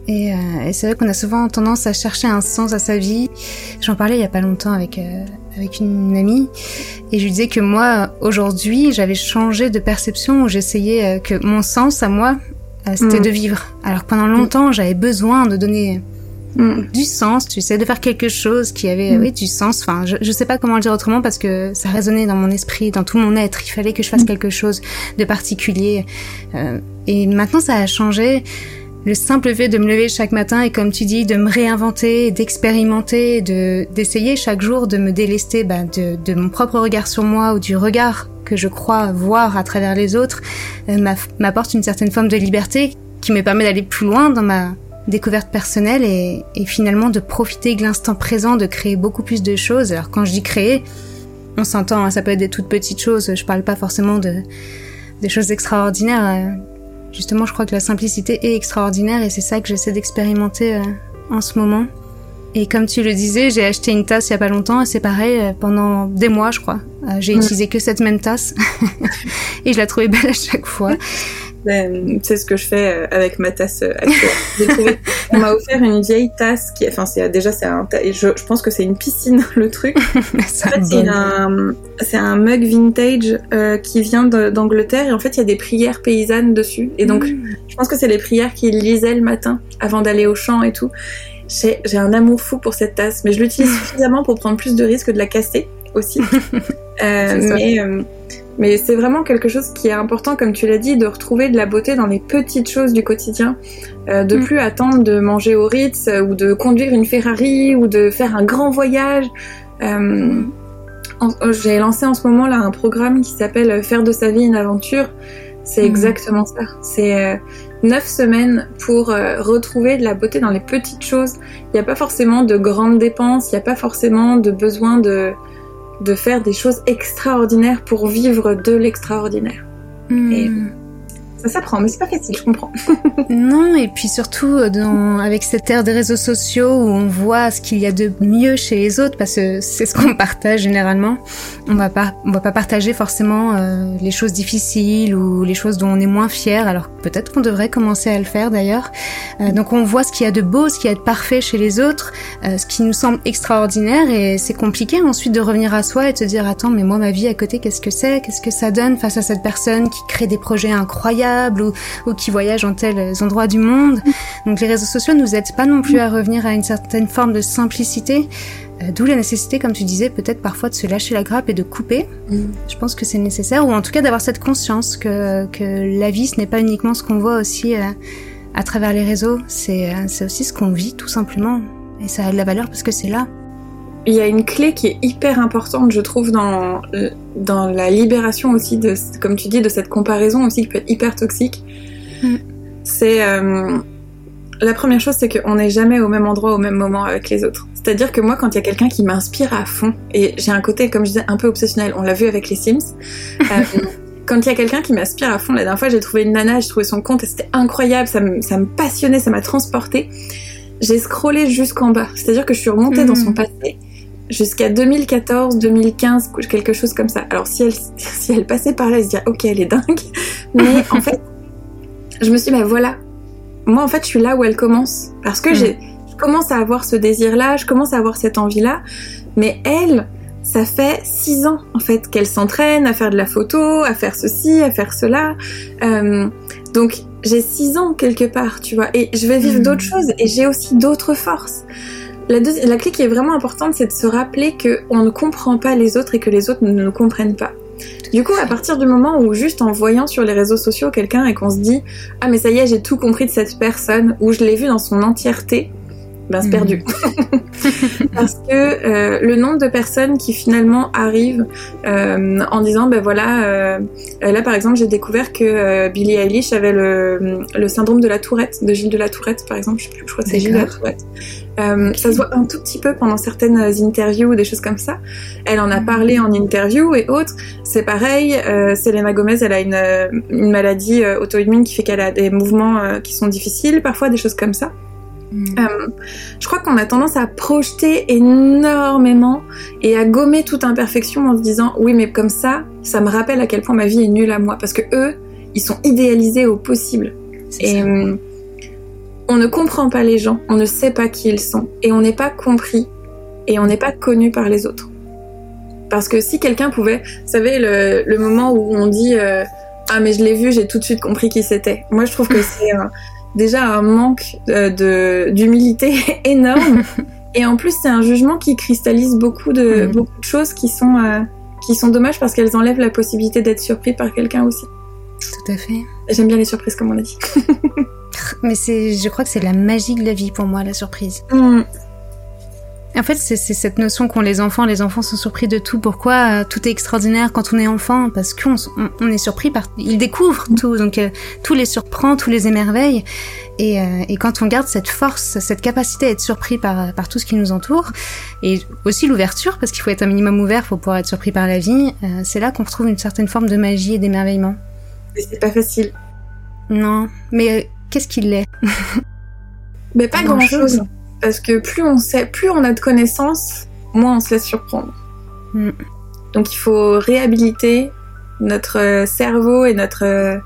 S1: Et, et c'est vrai qu'on a souvent tendance à chercher un sens à sa vie. J'en parlais il y a pas longtemps avec avec une amie et je lui disais que moi aujourd'hui j'avais changé de perception où j'essayais que mon sens à moi euh, c'était mm. de vivre. Alors pendant longtemps, j'avais besoin de donner mm. du sens, tu sais, de faire quelque chose qui avait mm. oui, du sens. Enfin, je, je sais pas comment le dire autrement parce que ça résonnait dans mon esprit, dans tout mon être. Il fallait que je fasse quelque chose de particulier. Euh, et maintenant, ça a changé. Le simple fait de me lever chaque matin et comme tu dis, de me réinventer, d'expérimenter, de d'essayer chaque jour de me délester bah, de, de mon propre regard sur moi ou du regard que je crois voir à travers les autres euh, m'apporte une certaine forme de liberté qui me permet d'aller plus loin dans ma découverte personnelle et, finalement de profiter de l'instant présent, de créer beaucoup plus de choses. Alors quand je dis créer, on s'entend, hein, ça peut être des toutes petites choses, je parle pas forcément de des choses extraordinaires. Euh, justement, je crois que la simplicité est extraordinaire et c'est ça que j'essaie d'expérimenter euh, en ce moment. Et comme tu le disais, j'ai acheté une tasse il y a pas longtemps et c'est pareil euh, pendant des mois, je crois. J'ai utilisé que cette même tasse (laughs) et je la trouvais belle à chaque fois.
S2: Ben, c'est ce que je fais euh, avec ma tasse actuelle. (laughs) on m'a offert une vieille tasse qui, enfin, c'est déjà c'est un, je, je pense que c'est une piscine (laughs) le truc. (laughs) en fait, c'est un, c'est un mug vintage qui vient d'Angleterre et en fait il y a des prières paysannes dessus. Et donc, mm. je pense que c'est les prières qu'il lisait le matin avant d'aller au champ et tout. J'ai un amour fou pour cette tasse, mais je l'utilise suffisamment pour prendre plus de risques de la casser aussi. euh, mais euh, mais c'est vraiment quelque chose qui est important, comme tu l'as dit, de retrouver de la beauté dans les petites choses du quotidien, euh, de mm. plus attendre de manger au Ritz euh, ou de conduire une Ferrari ou de faire un grand voyage. Euh, J'ai lancé en ce moment là un programme qui s'appelle Faire de sa vie une aventure. C'est mm. exactement ça. C'est neuf semaines pour euh, retrouver de la beauté dans les petites choses. Il n'y a pas forcément de grandes dépenses, il n'y a pas forcément de besoin de, de faire des choses extraordinaires pour vivre de l'extraordinaire. Hmm. Ça s'apprend, mais c'est pas facile, je comprends. (laughs)
S1: non, et puis surtout euh, dans, avec cette ère des réseaux sociaux où on voit ce qu'il y a de mieux chez les autres, parce que c'est ce qu'on (laughs) partage généralement. On va pas, on va pas partager forcément euh, les choses difficiles ou les choses dont on est moins fier. Alors peut-être qu'on devrait commencer à le faire d'ailleurs. Euh, donc on voit ce qu'il y a de beau, ce qu'il y a de parfait chez les autres, ce qui nous semble extraordinaire, et c'est compliqué ensuite de revenir à soi et de se dire attends, mais moi ma vie à côté, qu'est-ce que c'est, qu'est-ce que ça donne face à cette personne qui crée des projets incroyables? Ou, qui voyagent en tels endroits du monde. Donc les réseaux sociaux nous aident pas non plus à revenir à une certaine forme de simplicité. Euh, d'où la nécessité, comme tu disais, peut-être parfois de se lâcher la grappe et de couper. Mm. Je pense que c'est nécessaire, ou en tout cas d'avoir cette conscience que, que la vie, ce n'est pas uniquement ce qu'on voit aussi euh, à travers les réseaux, c'est euh, aussi ce qu'on vit tout simplement. Et ça a de la valeur parce que c'est là
S2: il y a une clé qui est hyper importante, je trouve, dans, dans la libération aussi, de, comme tu dis, de cette comparaison aussi qui peut être hyper toxique. Mm. C'est. Euh, la première chose, c'est qu'on n'est jamais au même endroit au même moment avec les autres. C'est-à-dire que moi, quand il y a quelqu'un qui m'inspire à fond, et j'ai un côté, comme je disais, un peu obsessionnel, on l'a vu avec les Sims. Euh, (laughs) quand il y a quelqu'un qui m'inspire à fond, la dernière fois, j'ai trouvé une nana, j'ai trouvé son compte et c'était incroyable, ça me, ça me passionnait, ça m'a transporté. J'ai scrollé jusqu'en bas, c'est-à-dire que je suis remontée dans son mm. passé jusqu'à 2014, 2015, quelque chose comme ça. Alors si elle, (laughs) si elle passait par là, elle se dirait ok, elle est dingue. Mais (laughs) en fait, je me suis dit, bah voilà, moi en fait, je suis là où elle commence. Parce que mm. j'ai, je commence à avoir ce désir-là, je commence à avoir cette envie-là. Mais elle, ça fait six ans en fait qu'elle s'entraîne à faire de la photo, à faire ceci, à faire cela. Euh, donc j'ai six ans quelque part, tu vois, et je vais vivre mm. d'autres choses et j'ai aussi d'autres forces. La, la clé qui est vraiment importante, c'est de se rappeler qu'on ne comprend pas les autres et que les autres ne nous comprennent pas. Du coup, à partir du moment où juste en voyant sur les réseaux sociaux quelqu'un et qu'on se dit ah mais ça y est j'ai tout compris de cette personne ou je l'ai vu dans son entièreté, ben c'est perdu. Mhm. (laughs) Parce que euh, le nombre de personnes qui finalement arrivent euh, en disant ben voilà, euh, là par exemple j'ai découvert que Billie Eilish avait le, le, syndrome de la Tourette, de Gilles de la Tourette par exemple, je sais plus, je crois que c'est Gilles de la Tourette. Ça se voit un tout petit peu pendant certaines interviews ou des choses comme ça. Elle en a parlé en interview et autres. C'est pareil, Selena Gomez, elle a une, une maladie auto-immune qui fait qu'elle a des mouvements qui sont difficiles, parfois des choses comme ça. Mm. Euh, je crois qu'on a tendance à projeter énormément et à gommer toute imperfection en se disant oui mais comme ça, ça me rappelle à quel point ma vie est nulle à moi parce que eux, ils sont idéalisés au possible. Et euh, on ne comprend pas les gens, on ne sait pas qui ils sont et on n'est pas compris et on n'est pas connu par les autres. Parce que si quelqu'un pouvait, vous savez le, moment où on dit euh, ah mais je l'ai vu, j'ai tout de suite compris qui c'était. Moi je trouve que (laughs) c'est déjà un manque euh, d'humilité (laughs) énorme. Et en plus, c'est un jugement qui cristallise beaucoup de, mm. beaucoup de choses qui sont, euh, qui sont dommages parce qu'elles enlèvent la possibilité d'être surpris par quelqu'un aussi.
S1: Tout à fait.
S2: J'aime bien les surprises, comme on a dit. (laughs)
S1: Mais c'est, je crois que c'est la magie de la vie pour moi, la surprise.
S2: Mm.
S1: En fait, c'est cette notion qu'ont les enfants. Les enfants sont surpris de tout. Pourquoi euh, tout est extraordinaire quand on est enfant? Parce qu'on on, est surpris par... Ils découvrent tout, donc euh, tout les surprend, tout les émerveille. Et, euh, et, quand on garde cette force, cette capacité à être surpris par, par tout ce qui nous entoure, et aussi l'ouverture, parce qu'il faut être un minimum ouvert pour pouvoir être surpris par la vie, c'est là qu'on retrouve une certaine forme de magie et d'émerveillement.
S2: Mais c'est pas facile.
S1: Non, mais qu'est-ce qu'il est? (laughs)
S2: Mais pas grand-chose parce que plus on sait, plus on a de connaissances, moins on se laisse surprendre. Mm. Donc il faut réhabiliter notre euh, cerveau et notre euh,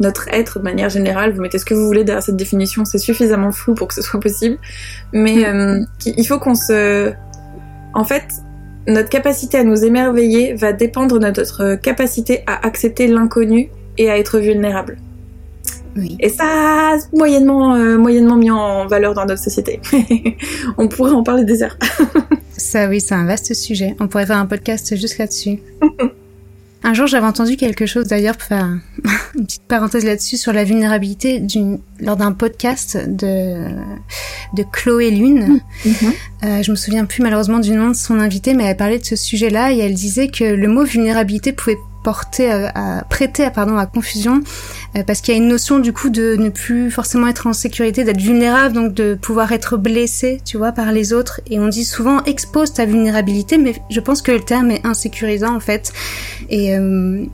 S2: notre être de manière générale. Vous mettez ce que vous voulez derrière cette définition, c'est suffisamment flou pour que ce soit possible. Mais mm. euh, il faut qu'on se, en fait, notre capacité à nous émerveiller va dépendre de notre capacité à accepter l'inconnu et à être vulnérable. Et ça, moyennement, euh, moyennement mis en valeur dans notre société. (laughs) On pourrait en parler des heures. (laughs)
S1: ça, oui, c'est un vaste sujet. On pourrait faire un podcast juste là-dessus. un jour, j'avais entendu quelque chose, d'ailleurs, pour faire (laughs) une petite parenthèse là-dessus, sur la vulnérabilité lors d'un podcast de, de Chloé Lune. Mm-hmm. Euh, je me souviens plus malheureusement du nom de son invité, mais elle parlait de ce sujet-là et elle disait que le mot vulnérabilité pouvait à, prêter à, pardon, à confusion euh, parce qu'il y a une notion du coup de ne plus forcément être en sécurité, d'être vulnérable, donc de pouvoir être blessé, tu vois, par les autres. Et on dit souvent expose ta vulnérabilité, mais je pense que le terme est insécurisant en fait. Et euh,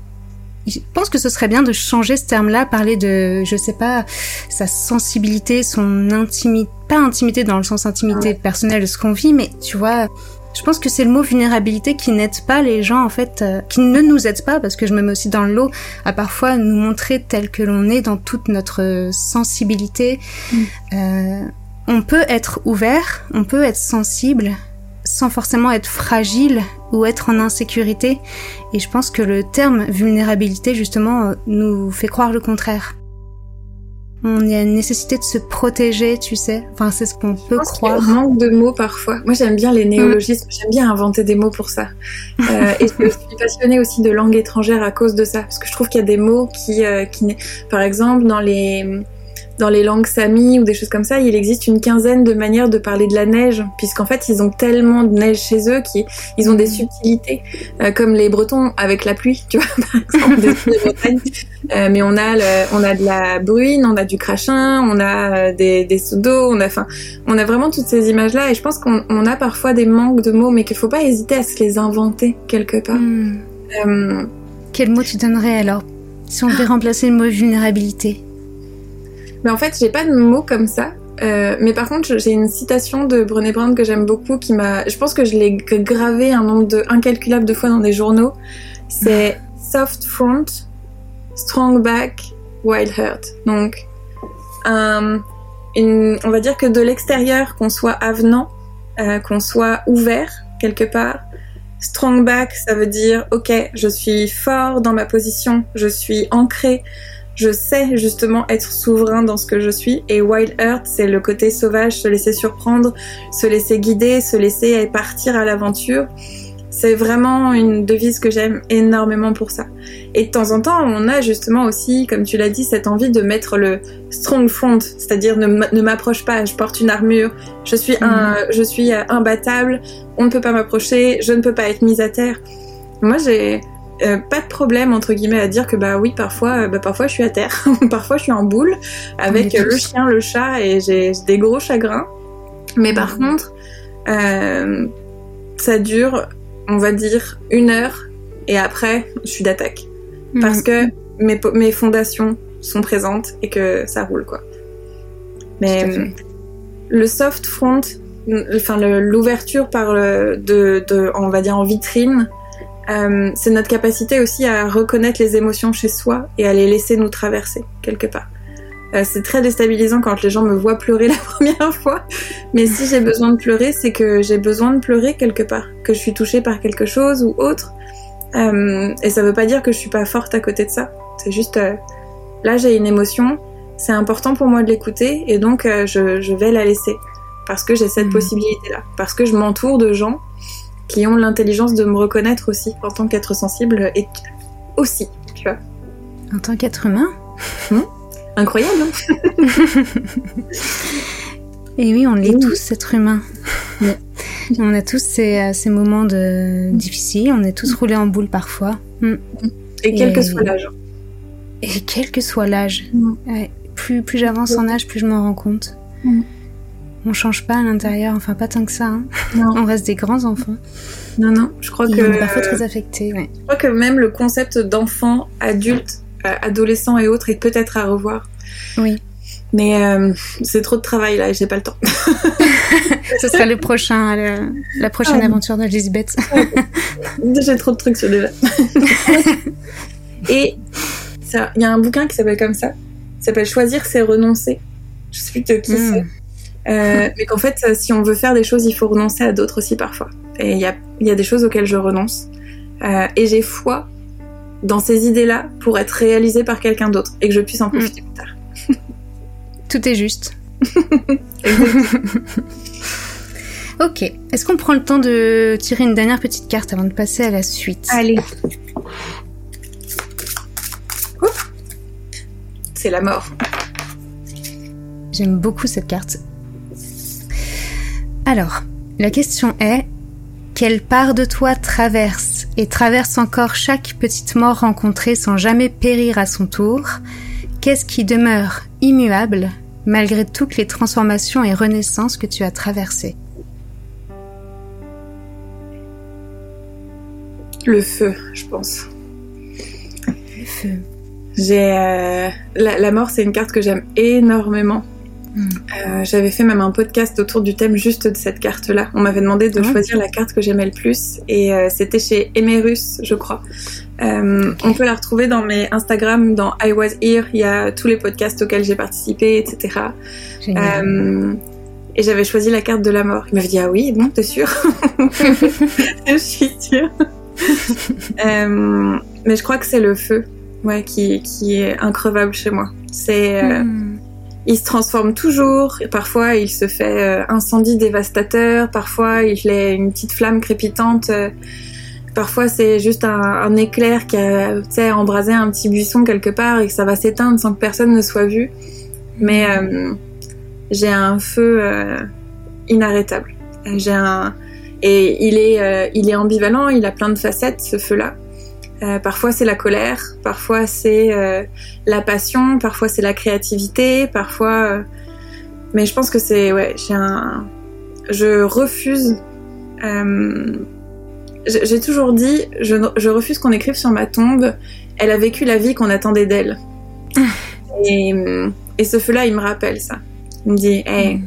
S1: je pense que ce serait bien de changer ce terme-là, parler de, je sais pas, sa sensibilité, son intimité, pas intimité dans le sens intimité personnelle de ce qu'on vit, mais tu vois, je pense que c'est le mot vulnérabilité qui n'aide pas les gens en fait, euh, qui ne nous aide pas parce que je me mets aussi dans le lot à parfois nous montrer tel que l'on est dans toute notre sensibilité. Mm. Euh, on peut être ouvert, on peut être sensible sans forcément être fragile ou être en insécurité. Et je pense que le terme vulnérabilité justement euh, nous fait croire le contraire il y a une nécessité de se protéger, tu sais. Enfin, c'est ce qu'on peut croire.
S2: Manque de mots parfois. Moi, j'aime bien les néologismes. J'aime bien inventer des mots pour ça. Euh, et je suis (laughs) passionnée aussi de langue étrangère à cause de ça, parce que je trouve qu'il y a des mots qui, euh, qui, par exemple, dans les dans les langues sami ou des choses comme ça, il existe une quinzaine de manières de parler de la neige, puisqu'en fait ils ont tellement de neige chez eux qu'ils ont des subtilités, euh, comme les Bretons avec la pluie, tu vois, (laughs) par exemple, des euh, mais on a on a de la bruine, on a du crachin, on a euh, des, des seaux d'eau, on a, enfin, on a vraiment toutes ces images-là, et je pense qu'on a parfois des manques de mots, mais qu'il faut pas hésiter à se les inventer quelque part. Hmm.
S1: Euh... Quel mot tu donnerais alors si on devait (gasps) remplacer le mot vulnérabilité?
S2: Mais en fait, j'ai pas de mots comme ça. Euh, mais par contre, j'ai une citation de Brené Brown que j'aime beaucoup, qui m'a, je pense que je l'ai gravé un nombre de incalculable de fois dans des journaux. C'est (laughs) soft front, strong back, wild heart. Donc, on va dire que de l'extérieur, qu'on soit avenant, euh, qu'on soit ouvert quelque part. Strong back, ça veut dire ok, je suis fort dans ma position, je suis ancré, je sais justement être souverain dans ce que je suis. Et Wild Earth, c'est le côté sauvage, se laisser surprendre, se laisser guider, se laisser partir à l'aventure. C'est vraiment une devise que j'aime énormément pour ça. Et de temps en temps, on a justement aussi, comme tu l'as dit, cette envie de mettre le strong front, c'est-à-dire ne m'approche pas, je porte une armure, je suis un, mhm. je suis imbattable, on ne peut pas m'approcher, je ne peux pas être mise à terre. Moi, j'ai, euh, pas de problème entre guillemets à dire que bah oui parfois euh, bah parfois je suis à terre (laughs) parfois je suis en boule avec le chien le chat et j'ai des gros chagrins. Mais par mhm. contre euh, ça dure on va dire une heure et après je suis d'attaque. Mhm. parce que mes, mes fondations sont présentes et que ça roule quoi. Mais le soft front, enfin l'ouverture par le, de, de, on va dire en vitrine, euh, c'est notre capacité aussi à reconnaître les émotions chez soi et à les laisser nous traverser quelque part. Euh, c'est très déstabilisant quand les gens me voient pleurer (laughs) la première fois, mais si j'ai besoin de pleurer, c'est que j'ai besoin de pleurer quelque part, que je suis touchée par quelque chose ou autre. Euh, et ça veut pas dire que je suis pas forte à côté de ça. C'est juste, là j'ai une émotion, c'est important pour moi de l'écouter et donc je, je, vais la laisser parce que j'ai cette mmh. possibilité-là, parce que je m'entoure de gens qui ont l'intelligence de me reconnaître aussi en tant qu'être sensible et aussi, tu vois.
S1: En tant qu'être humain
S2: mmh. Incroyable, hein (laughs)
S1: Et oui, on est tous êtres humains. on a tous ces, euh, ces moments de... difficiles, on est tous roulés en boule parfois.
S2: Mmh. Et quel que soit l'âge.
S1: Et quel que soit l'âge. Plus, plus j'avance en âge, plus je m'en rends compte. On change pas à l'intérieur, enfin pas tant que ça. Hein. (laughs) on reste des grands enfants.
S2: Non, non, je crois que.
S1: On est parfois très affectés, ouais.
S2: Je crois que même le concept d'enfant, adulte, euh, adolescent et autres est peut-être à revoir.
S1: Oui.
S2: Mais euh, c'est trop de travail là j'ai pas le temps. (laughs)
S1: Ce sera le prochain, la prochaine ah. aventure d'Elisabeth.
S2: j'ai trop de trucs sur déjà. (laughs) et il y a un bouquin qui s'appelle comme ça. S'appelle Choisir, c'est renoncer. Je sais plus de qui hmm. c'est. Euh, mais qu'en fait, si on veut faire des choses, il faut renoncer à d'autres aussi parfois. Et il y a, y a, des choses auxquelles je renonce. Euh, et j'ai foi dans ces idées-là pour être réalisées par quelqu'un d'autre et que je puisse en profiter plus tard. (laughs)
S1: Tout est juste. (laughs) ok. Est-ce qu'on prend le temps de tirer une dernière petite carte avant de passer à la suite
S2: Allez. C'est la mort.
S1: J'aime beaucoup cette carte. Alors, la question est quelle part de toi traverse et traverse encore chaque petite mort rencontrée sans jamais périr à son tour? Qu'est-ce qui demeure immuable malgré toutes les transformations et renaissances que tu as traversées?
S2: Le feu, je pense.
S1: Le feu.
S2: J'ai euh, la, la, mort, c'est une carte que j'aime énormément. Euh, j'avais fait même un podcast autour du thème juste de cette carte-là. On m'avait demandé de ah. choisir la carte que j'aimais le plus et euh, c'était chez Emerus, je crois. Euh, on peut la retrouver dans mes Instagram, dans I Was Here. Il y a tous les podcasts auxquels j'ai participé, etc. et j'avais choisi la carte de la mort. Il m'avait dit ah oui, bon, t'es sûr? (laughs) Je suis sûre. mais je crois que c'est le feu, ouais, qui, qui est increvable chez moi. C'est hmm il se transforme toujours. Parfois, il se fait euh, incendie dévastateur. Parfois, il est une petite flamme crépitante. Euh, parfois, c'est juste un, éclair qui a embrasé un petit buisson quelque part et que ça va s'éteindre sans que personne ne soit vu. Mais euh, j'ai un feu inarrêtable. J'ai un et il est il est ambivalent. Il a plein de facettes ce feu-là. Euh, parfois c'est la colère, parfois c'est euh, la passion, parfois c'est la créativité, parfois. Euh, mais je pense que c'est ouais, j'ai un, je refuse. j'ai toujours dit, je, je refuse qu'on écrive sur ma tombe. Elle a vécu la vie qu'on attendait d'elle. (laughs) et, et, ce feu-là, il me rappelle ça. Il me dit, hey,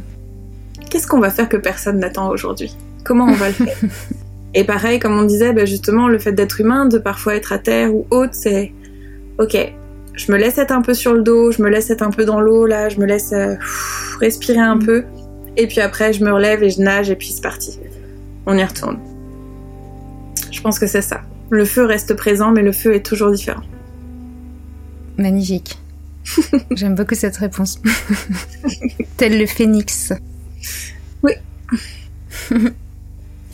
S2: qu'est-ce qu'on va faire que personne n'attend aujourd'hui? Comment on va le faire? (laughs) Et pareil, comme on disait, bah, justement, le fait d'être humain, de parfois être à terre ou autre, c'est ok, je me laisse être un peu sur le dos, je me laisse être un peu dans l'eau, là, je me laisse euh, respirer un peu. Et puis après, je me relève et je nage et puis c'est parti. On y retourne. Je pense que c'est ça. Le feu reste présent, mais le feu est toujours différent.
S1: Magnifique. (laughs) J'aime beaucoup cette réponse. Tel le phénix.
S2: Oui. (laughs)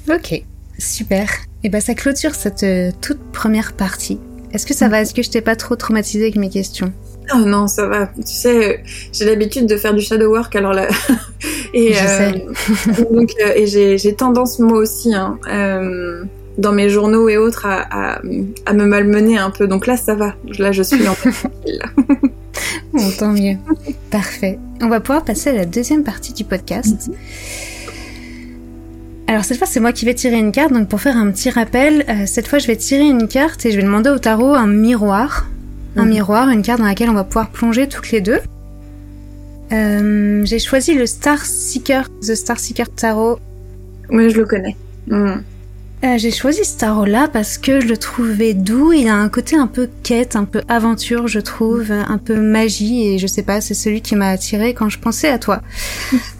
S1: ok. Super. Et bah ça clôture cette euh, toute première partie. Est-ce que ça va? Est-ce que je t'ai pas trop traumatisé avec mes questions?
S2: Oh non, ça va. Tu sais, j'ai l'habitude de faire du shadow work, alors là. (laughs)
S1: et, je sais.
S2: Euh, (laughs) donc, euh, et j'ai tendance moi aussi, hein, dans mes journaux et autres, à, à, me malmener un peu. Donc là, ça va. Là, je suis en tranquille. (laughs)
S1: bon, tant mieux. Parfait. On va pouvoir passer à la deuxième partie du podcast. Mhm. Alors cette fois c'est moi qui vais tirer une carte, donc pour faire un petit rappel, euh, cette fois je vais tirer une carte et je vais demander au tarot un miroir. Un mhm. miroir, une carte dans laquelle on va pouvoir plonger toutes les deux. Euh, j'ai choisi le Star Seeker, The Star Seeker Tarot.
S2: Oui, je le connais. Hmm.
S1: Euh, j'ai choisi ce tarot-là parce que je le trouvais doux. Il a un côté un peu quête, un peu aventure, je trouve, un peu magie. Et je sais pas, c'est celui qui m'a attiré quand je pensais à toi. (laughs)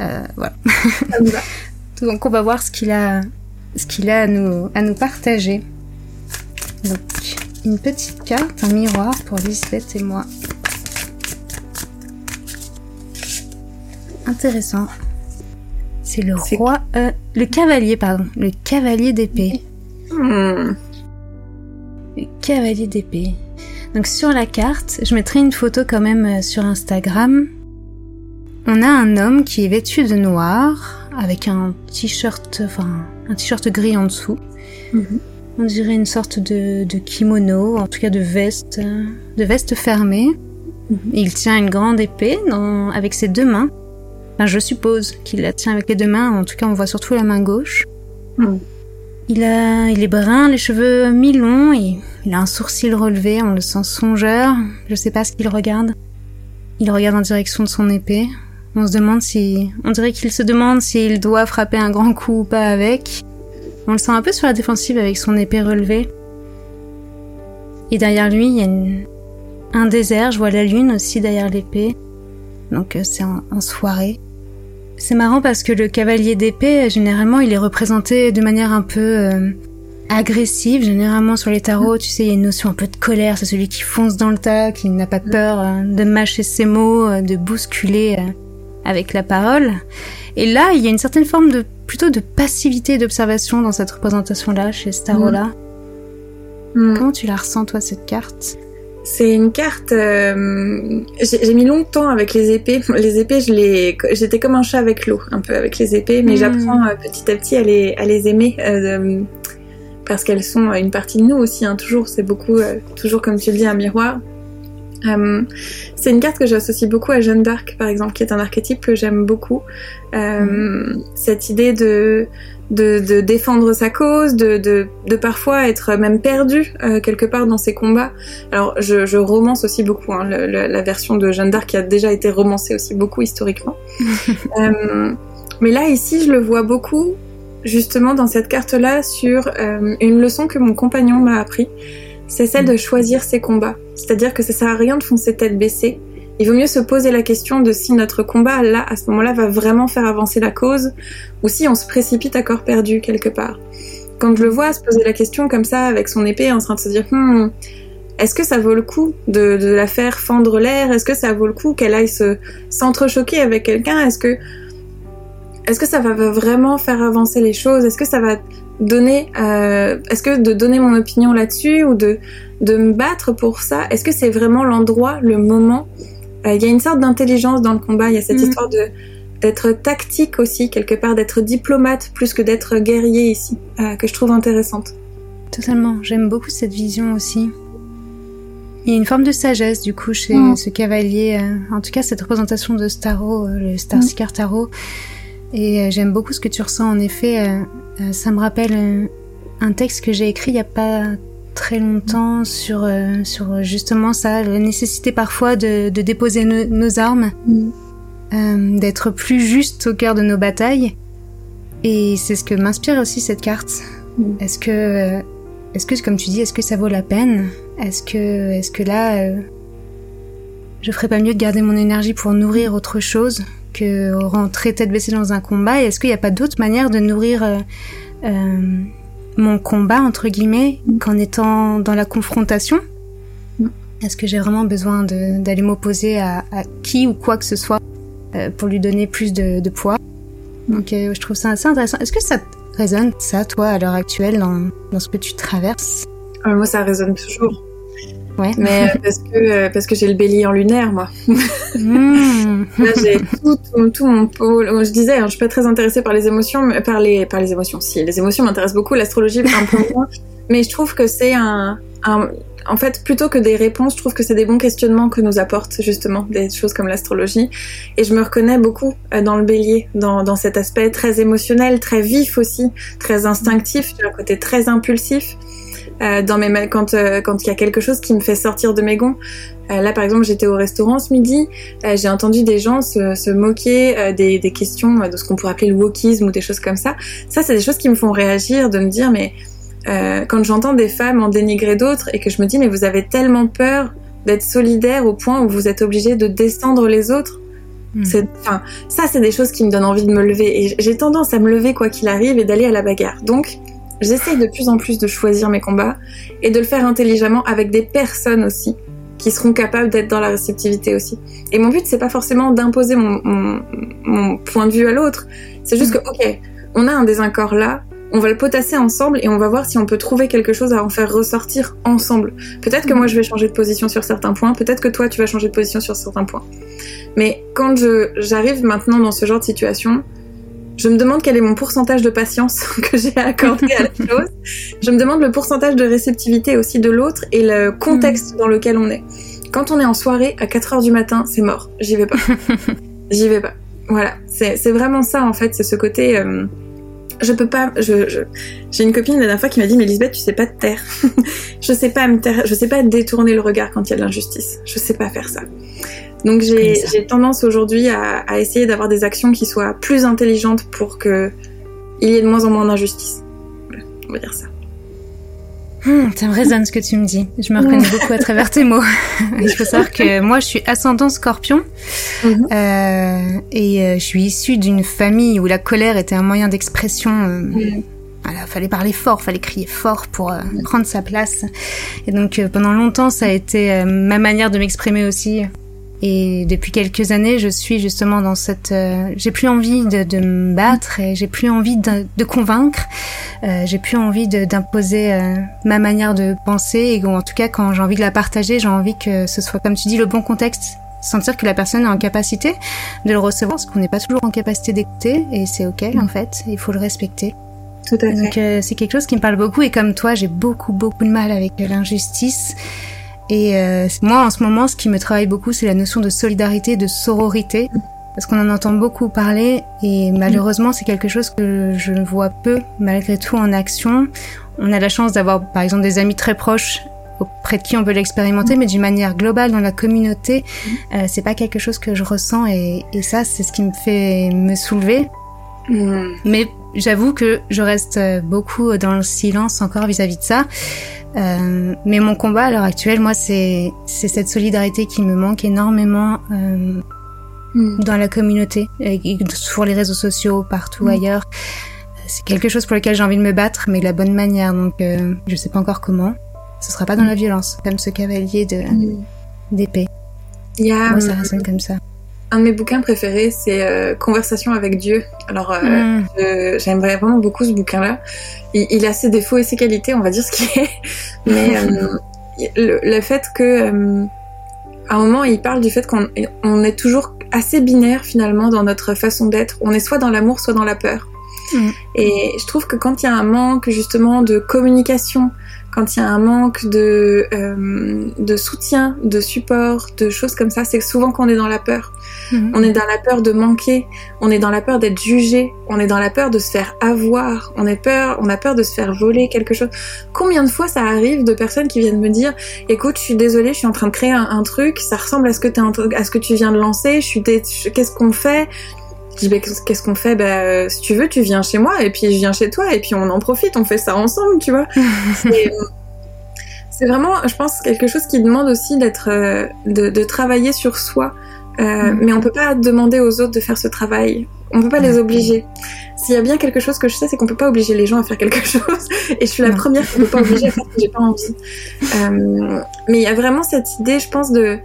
S1: Euh, voilà. (laughs) Donc on va voir ce qu'il a, ce qu'il a à nous, à nous partager. Donc une petite carte, un miroir pour Lisbeth et moi. Intéressant. C'est le roi, euh, le cavalier, pardon, le cavalier d'épée. Hmm. Le cavalier d'épée. Donc sur la carte, je mettrai une photo quand même euh, sur Instagram. On a un homme qui est vêtu de noir, avec un t-shirt, enfin un t-shirt gris en dessous. Mhm. On dirait une sorte de, kimono, en tout cas de veste, de veste fermée. Mhm. Il tient une grande épée avec ses deux mains je suppose qu'il la tient avec les deux mains. En tout cas, on voit surtout la main gauche. Hmm. Il a, il est brun, les cheveux mi-longs, et il a un sourcil relevé, on le sent songeur. Je sais pas ce qu'il regarde. Il regarde en direction de son épée. On se demande si, on dirait qu'il se demande s'il doit frapper un grand coup ou pas avec. On le sent un peu sur la défensive avec son épée relevée. Et derrière lui, il y a un désert, je vois la lune aussi derrière l'épée. Donc euh, c'est en soirée. C'est marrant parce que le cavalier d'épée, généralement, il est représenté de manière un peu euh, agressive. Généralement, sur les tarots, tu sais, il y a une notion un peu de colère. C'est celui qui fonce dans le tas, qui n'a pas peur euh, de mâcher ses mots, de bousculer avec la parole. Et là, il y a une certaine forme de plutôt de passivité d'observation dans cette représentation-là, chez ce tarot-là. Mm. Comment tu la ressens, toi, cette carte?
S2: C'est une carte. Euh, j'ai mis longtemps avec les épées. (laughs) Les épées, je les, j'étais comme un chat avec l'eau, un peu avec les épées, mais hmm. j'apprends euh, petit à petit à les, à les aimer euh, parce qu'elles sont une partie de nous aussi. Hein, toujours, c'est beaucoup, toujours comme tu le dis, un miroir. C'est une carte que j'associe beaucoup à Jeanne d'Arc, par exemple, qui est un archétype que j'aime beaucoup. Hmm. Cette idée de de, défendre sa cause, de, de, parfois être même perdu euh, quelque part dans ses combats. Alors je, romance aussi beaucoup hein, la version de Jeanne d'Arc qui a déjà été romancée aussi beaucoup historiquement. (laughs) Euh, mais là ici je le vois beaucoup justement dans cette carte-là sur euh, une leçon que mon compagnon m'a appris. C'est celle de choisir ses combats. C'est-à-dire que ça sert à rien de foncer tête baissée il vaut mieux se poser la question de si notre combat, là, à ce moment-là, va vraiment faire avancer la cause, ou si on se précipite à corps perdu quelque part. Quand je le vois se poser la question comme ça, avec son épée, en train de se dire, hmm, est-ce que ça vaut le coup de, la faire fendre l'air? Est-ce que ça vaut le coup qu'elle aille se s'entrechoquer avec quelqu'un? Est-ce que est-ce que ça va vraiment faire avancer les choses? Est-ce que ça va donner euh, Est-ce que de donner mon opinion là-dessus ou de de me battre pour ça Est-ce que c'est vraiment l'endroit, le moment? Euh, il y a une sorte d'intelligence dans le combat. Il y a cette mm. histoire de d'être tactique aussi quelque part, d'être diplomate plus que d'être guerrier ici, euh, que je trouve intéressante.
S1: Totalement. J'aime beaucoup cette vision aussi. Il y a une forme de sagesse du coup chez mm. ce cavalier. En tout cas, cette représentation de Starro, le Star mm. Seeker Tarot. Et j'aime beaucoup ce que tu ressens. En effet, ça me rappelle un texte que j'ai écrit il y a pas très longtemps sur, euh, sur justement ça, la nécessité parfois de, de déposer nos armes, mm. euh, d'être plus juste au cœur de nos batailles. Et c'est ce que m'inspire aussi cette carte. Mm. Est-ce que, euh, est-ce que, comme tu dis, est-ce que ça vaut la peine? Est-ce que, est-ce que là, je ferais pas mieux de garder mon énergie pour nourrir autre chose? Que rentrer tête baissée dans un combat Et est-ce qu'il n'y a pas d'autre manière de nourrir mon combat, entre guillemets, qu'en étant dans la confrontation? Est-ce que j'ai vraiment besoin d'aller m'opposer à, qui ou quoi que ce soit euh, pour lui donner plus de, poids? Donc euh, je trouve ça assez intéressant. Est-ce que ça résonne, ça, toi, à l'heure actuelle, dans, dans, ce que tu traverses?
S2: Euh, Moi, ça résonne toujours. Ouais. Mais parce que parce que j'ai le bélier en lunaire, moi. Hmm. Là, j'ai tout, tout, mon pôle. Je disais, hein, je suis pas très intéressée par les émotions, par les par les émotions. Si, les émotions m'intéressent beaucoup, l'astrologie un peu moins. Mais je trouve que c'est un, un en fait, plutôt que des réponses, je trouve que c'est des bons questionnements que nous apportent justement des choses comme l'astrologie. Et je me reconnais beaucoup euh, dans le bélier, dans, dans cet aspect très émotionnel, très vif aussi, très instinctif, un côté très impulsif. Euh, dans mes quand euh, quand il y a quelque chose qui me fait sortir de mes gonds Euh, là, par exemple, j'étais au restaurant ce midi, j'ai entendu des gens se, se moquer des, des, questions de ce qu'on pourrait appeler le wokisme ou des choses comme ça. Ça, c'est des choses qui me font réagir, de me dire, mais quand j'entends des femmes en dénigrer d'autres et que je me dis, mais vous avez tellement peur d'être solidaire au point où vous êtes obligé de descendre les autres. Hmm. Enfin, ça, c'est des choses qui me donnent envie de me lever. Et j'ai tendance à me lever quoi qu'il arrive et d'aller à la bagarre. Donc, j'essaye de plus en plus de choisir mes combats et de le faire intelligemment avec des personnes aussi qui seront capables d'être dans la réceptivité aussi. Et mon but, c'est pas forcément d'imposer mon, mon, point de vue à l'autre. C'est juste que, ok, on a un désaccord là, on va le potasser ensemble et on va voir si on peut trouver quelque chose à en faire ressortir ensemble. Peut-être que moi je vais changer de position sur certains points, peut-être que toi tu vas changer de position sur certains points. Mais quand j'arrive maintenant dans ce genre de situation, je me demande quel est mon pourcentage de patience (laughs) que j'ai accordé à la (laughs) chose. Je me demande le pourcentage de réceptivité aussi de l'autre et le contexte dans lequel on est. Quand on est en soirée à 4 heures du matin, c'est mort. J'y vais pas. (laughs) J'y vais pas. Voilà. C'est vraiment ça, en fait. C'est ce côté. Euh, je peux pas. Je, j'ai une copine la dernière fois qui m'a dit, mais Lisbeth, tu sais pas te taire. je sais pas me taire. Je sais pas détourner le regard quand il y a de l'injustice. Je sais pas faire ça. Donc j'ai tendance aujourd'hui à, à, essayer d'avoir des actions qui soient plus intelligentes pour que il y ait de moins en moins d'injustice. on va dire ça.
S1: Hmm, ça me résonne ce que tu me dis. Je me reconnais beaucoup à travers tes mots. (laughs) Il faut savoir que moi, je suis ascendant scorpion mhm. euh, et euh, je suis issue d'une famille où la colère était un moyen d'expression. Euh, mhm. Voilà, fallait parler fort, fallait crier fort pour euh, prendre sa place. Et donc pendant longtemps, ça a été ma manière de m'exprimer aussi et depuis quelques années, je suis justement dans cette. Euh, j'ai plus envie de, de, me battre et j'ai plus envie de, de convaincre. Euh, j'ai plus envie d'imposer euh, ma manière de penser et en tout cas quand j'ai envie de la partager, j'ai envie que ce soit comme tu dis le bon contexte sentir que la personne est en capacité de le recevoir, parce qu'on n'est pas toujours en capacité d'écouter, et c'est ok en fait, il faut le respecter.
S2: Tout à fait.
S1: Donc euh, c'est quelque chose qui me parle beaucoup, et comme toi, j'ai beaucoup beaucoup de mal avec l'injustice, et euh, moi, en ce moment, ce qui me travaille beaucoup, c'est la notion de solidarité, de sororité, parce qu'on en entend beaucoup parler, et malheureusement, c'est quelque chose que je vois peu, malgré tout, en action. On a la chance d'avoir, par exemple, des amis très proches auprès de qui on peut l'expérimenter, mais d'une manière globale dans la communauté, euh, c'est pas quelque chose que je ressens, et, et ça, c'est ce qui me fait me soulever. Mm. Mais j'avoue que je reste beaucoup dans le silence encore vis-à-vis -vis de ça. Euh, mais mon combat à l'heure actuelle, moi, c'est c'est cette solidarité qui me manque énormément euh, mm. dans la communauté, sur les réseaux sociaux, partout mm. ailleurs. C'est quelque chose pour lequel j'ai envie de me battre, mais de la bonne manière. Donc, euh, je sais pas encore comment. Ce sera pas dans la violence, comme ce cavalier de mm. d'épée.
S2: Yeah,
S1: moi, ça résonne comme ça.
S2: Un de mes bouquins préférés, c'est euh, Conversation avec Dieu. Alors, euh, mm. j'aimerais vraiment beaucoup ce bouquin-là. Il, il, a ses défauts et ses qualités, on va dire ce qui est. (laughs) Mais euh, le, le, fait que, à un moment, il parle du fait qu'on on est toujours assez binaire finalement dans notre façon d'être. On est soit dans l'amour, soit dans la peur. Mm. Et je trouve que quand il y a un manque justement de communication, quand il y a un manque de, euh, de soutien, de support, de choses comme ça, c'est souvent qu'on est dans la peur. Mhm. On est dans la peur de manquer, on est dans la peur d'être jugé, on est dans la peur de se faire avoir, on, est peur, on a peur de se faire voler quelque chose. Combien de fois ça arrive de personnes qui viennent me dire écoute, je suis désolée, je suis en train de créer un, truc, ça ressemble à ce que, es à ce que tu viens de lancer, je suis qu'est-ce qu'on fait? Je dis, bah, qu'est-ce qu'on fait? Bah, Si tu veux, tu viens chez moi et puis je viens chez toi et puis on en profite, on fait ça ensemble, tu vois. (laughs) c'est vraiment, je pense, quelque chose qui demande aussi d'être, euh, de, de, travailler sur soi. Euh, mm. Mais on peut pas demander aux autres de faire ce travail. On peut pas les obliger. S'il y a bien quelque chose que je sais, c'est qu'on peut pas obliger les gens à faire quelque (laughs) chose. Et je suis la première qui ne peut pas obliger à faire ce que j'ai pas envie. Euh, mais il y a vraiment cette idée, je pense, de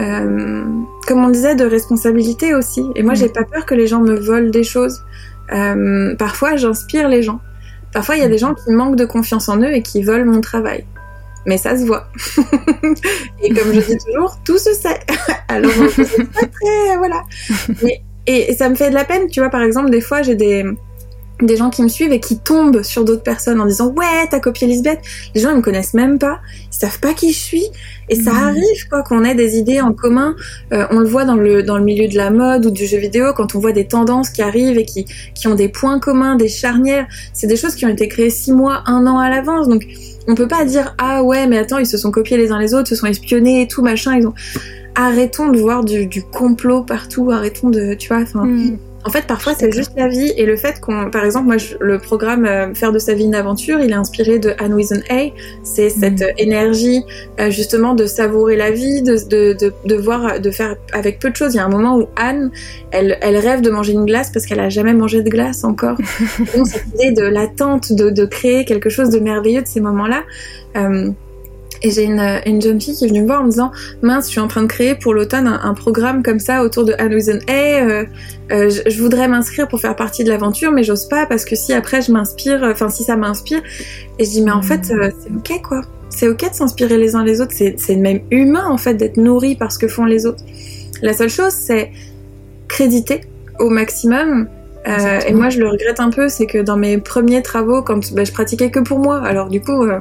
S2: euh, comme on disait, de responsabilité aussi. Et moi, j'ai pas peur que les gens me volent des choses. Euh, parfois, j'inspire les gens. Parfois, il y a des gens qui manquent de confiance en eux et qui volent mon travail. Mais ça se voit. (laughs) et comme je dis toujours, tout se sait. (laughs) Alors, c'est pas très, voilà. (laughs) et ça me fait de la peine, tu vois. Par exemple, des fois, j'ai des des gens qui me suivent et qui tombent sur d'autres personnes en disant ouais t'as copié Lisbeth. Les gens ils me connaissent même pas. Ils savent pas qui je suis. Et ça mmh. arrive quoi qu'on ait des idées en commun. Euh, on le voit dans le dans le milieu de la mode ou du jeu vidéo quand on voit des tendances qui arrivent et qui qui ont des points communs des charnières. C'est des choses qui ont été créées six mois un an à l'avance. Donc on peut pas dire ah ouais mais attends ils se sont copiés les uns les autres, se sont espionnés et tout machin, ils ont arrêtons de voir du, complot partout, arrêtons de tu vois enfin mm. En fait, parfois, c'est juste la vie et le fait qu'on, par exemple, moi, le programme euh, Faire de sa vie une aventure, il est inspiré de Anne A. C'est cette mm. énergie, euh, justement, de savourer la vie, de, de, de, de, voir, de faire avec peu de choses. Il y a un moment où Anne, elle, elle rêve de manger une glace parce qu'elle a jamais mangé de glace encore. (laughs) Donc, cette idée de l'attente, de, de créer quelque chose de merveilleux de ces moments-là. Euh, et j'ai une, une, jeune fille qui est venue me voir en me disant mince, je suis en train de créer pour l'automne un, programme comme ça autour de Anne Hey, euh, euh, je, voudrais m'inscrire pour faire partie de l'aventure, mais j'ose pas parce que si après je m'inspire, enfin si ça m'inspire, et je dis mais en fait euh, c'est ok quoi, c'est ok de s'inspirer les uns les autres, c'est même humain en fait d'être nourri par ce que font les autres. La seule chose c'est créditer au maximum euh, et moi, je le regrette un peu, c'est que dans mes premiers travaux, quand bah, je pratiquais que pour moi, alors du coup, euh,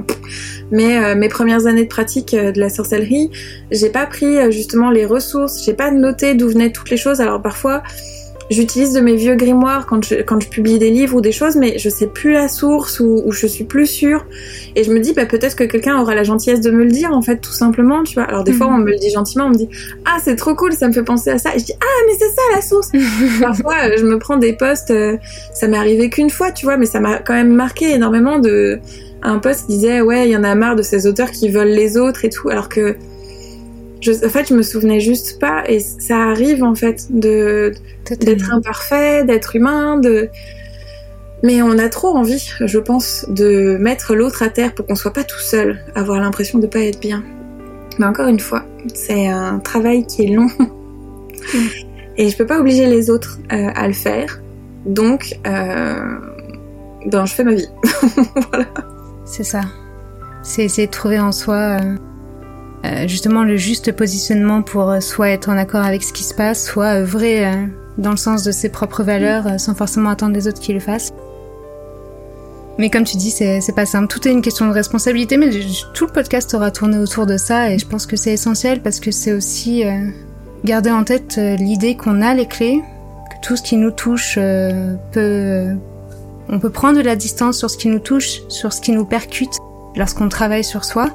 S2: mais euh, mes premières années de pratique de la sorcellerie, j'ai pas pris justement les ressources, j'ai pas noté d'où venaient toutes les choses. Alors parfois, j'utilise de mes vieux grimoires quand je, quand je publie des livres ou des choses, mais je sais plus la source ou, ou je suis plus sûre. Et je me dis, bah, peut-être que quelqu'un aura la gentillesse de me le dire, en fait, tout simplement, tu vois. Alors, des fois, mhm. on me le dit gentiment, on me dit, ah, c'est trop cool, ça me fait penser à ça. Et je dis, ah, mais c'est ça la source. (laughs) Parfois, euh, je me prends des posts, euh, ça m'est arrivé qu'une fois, tu vois, mais ça m'a quand même marqué énormément de, un post qui disait, ouais, il y en a marre de ces auteurs qui volent les autres et tout, alors que, en fait, je me souvenais juste pas, et ça arrive en fait de d'être imparfait, d'être humain, de mais on a trop envie, je pense, de mettre l'autre à terre pour qu'on soit pas tout seul, avoir l'impression de pas être bien. Mais encore une fois, c'est un travail qui est long, (laughs) et je peux pas obliger les autres euh, à le faire, donc euh, ben je fais ma vie. (laughs) voilà.
S1: C'est ça. C'est essayer de trouver en soi. Euh, euh, justement le juste positionnement pour euh, soit être en accord avec ce qui se passe, soit œuvrer euh, dans le sens de ses propres valeurs sans forcément attendre des autres qui le fassent. Mais comme tu dis, c'est pas simple. Tout est une question de responsabilité, mais tout le podcast aura tourné autour de ça et je pense que c'est essentiel parce que c'est aussi garder en tête l'idée qu'on a les clés, que tout ce qui nous touche peut... On peut prendre de la distance sur ce qui nous touche, sur ce qui nous percute lorsqu'on travaille sur soi,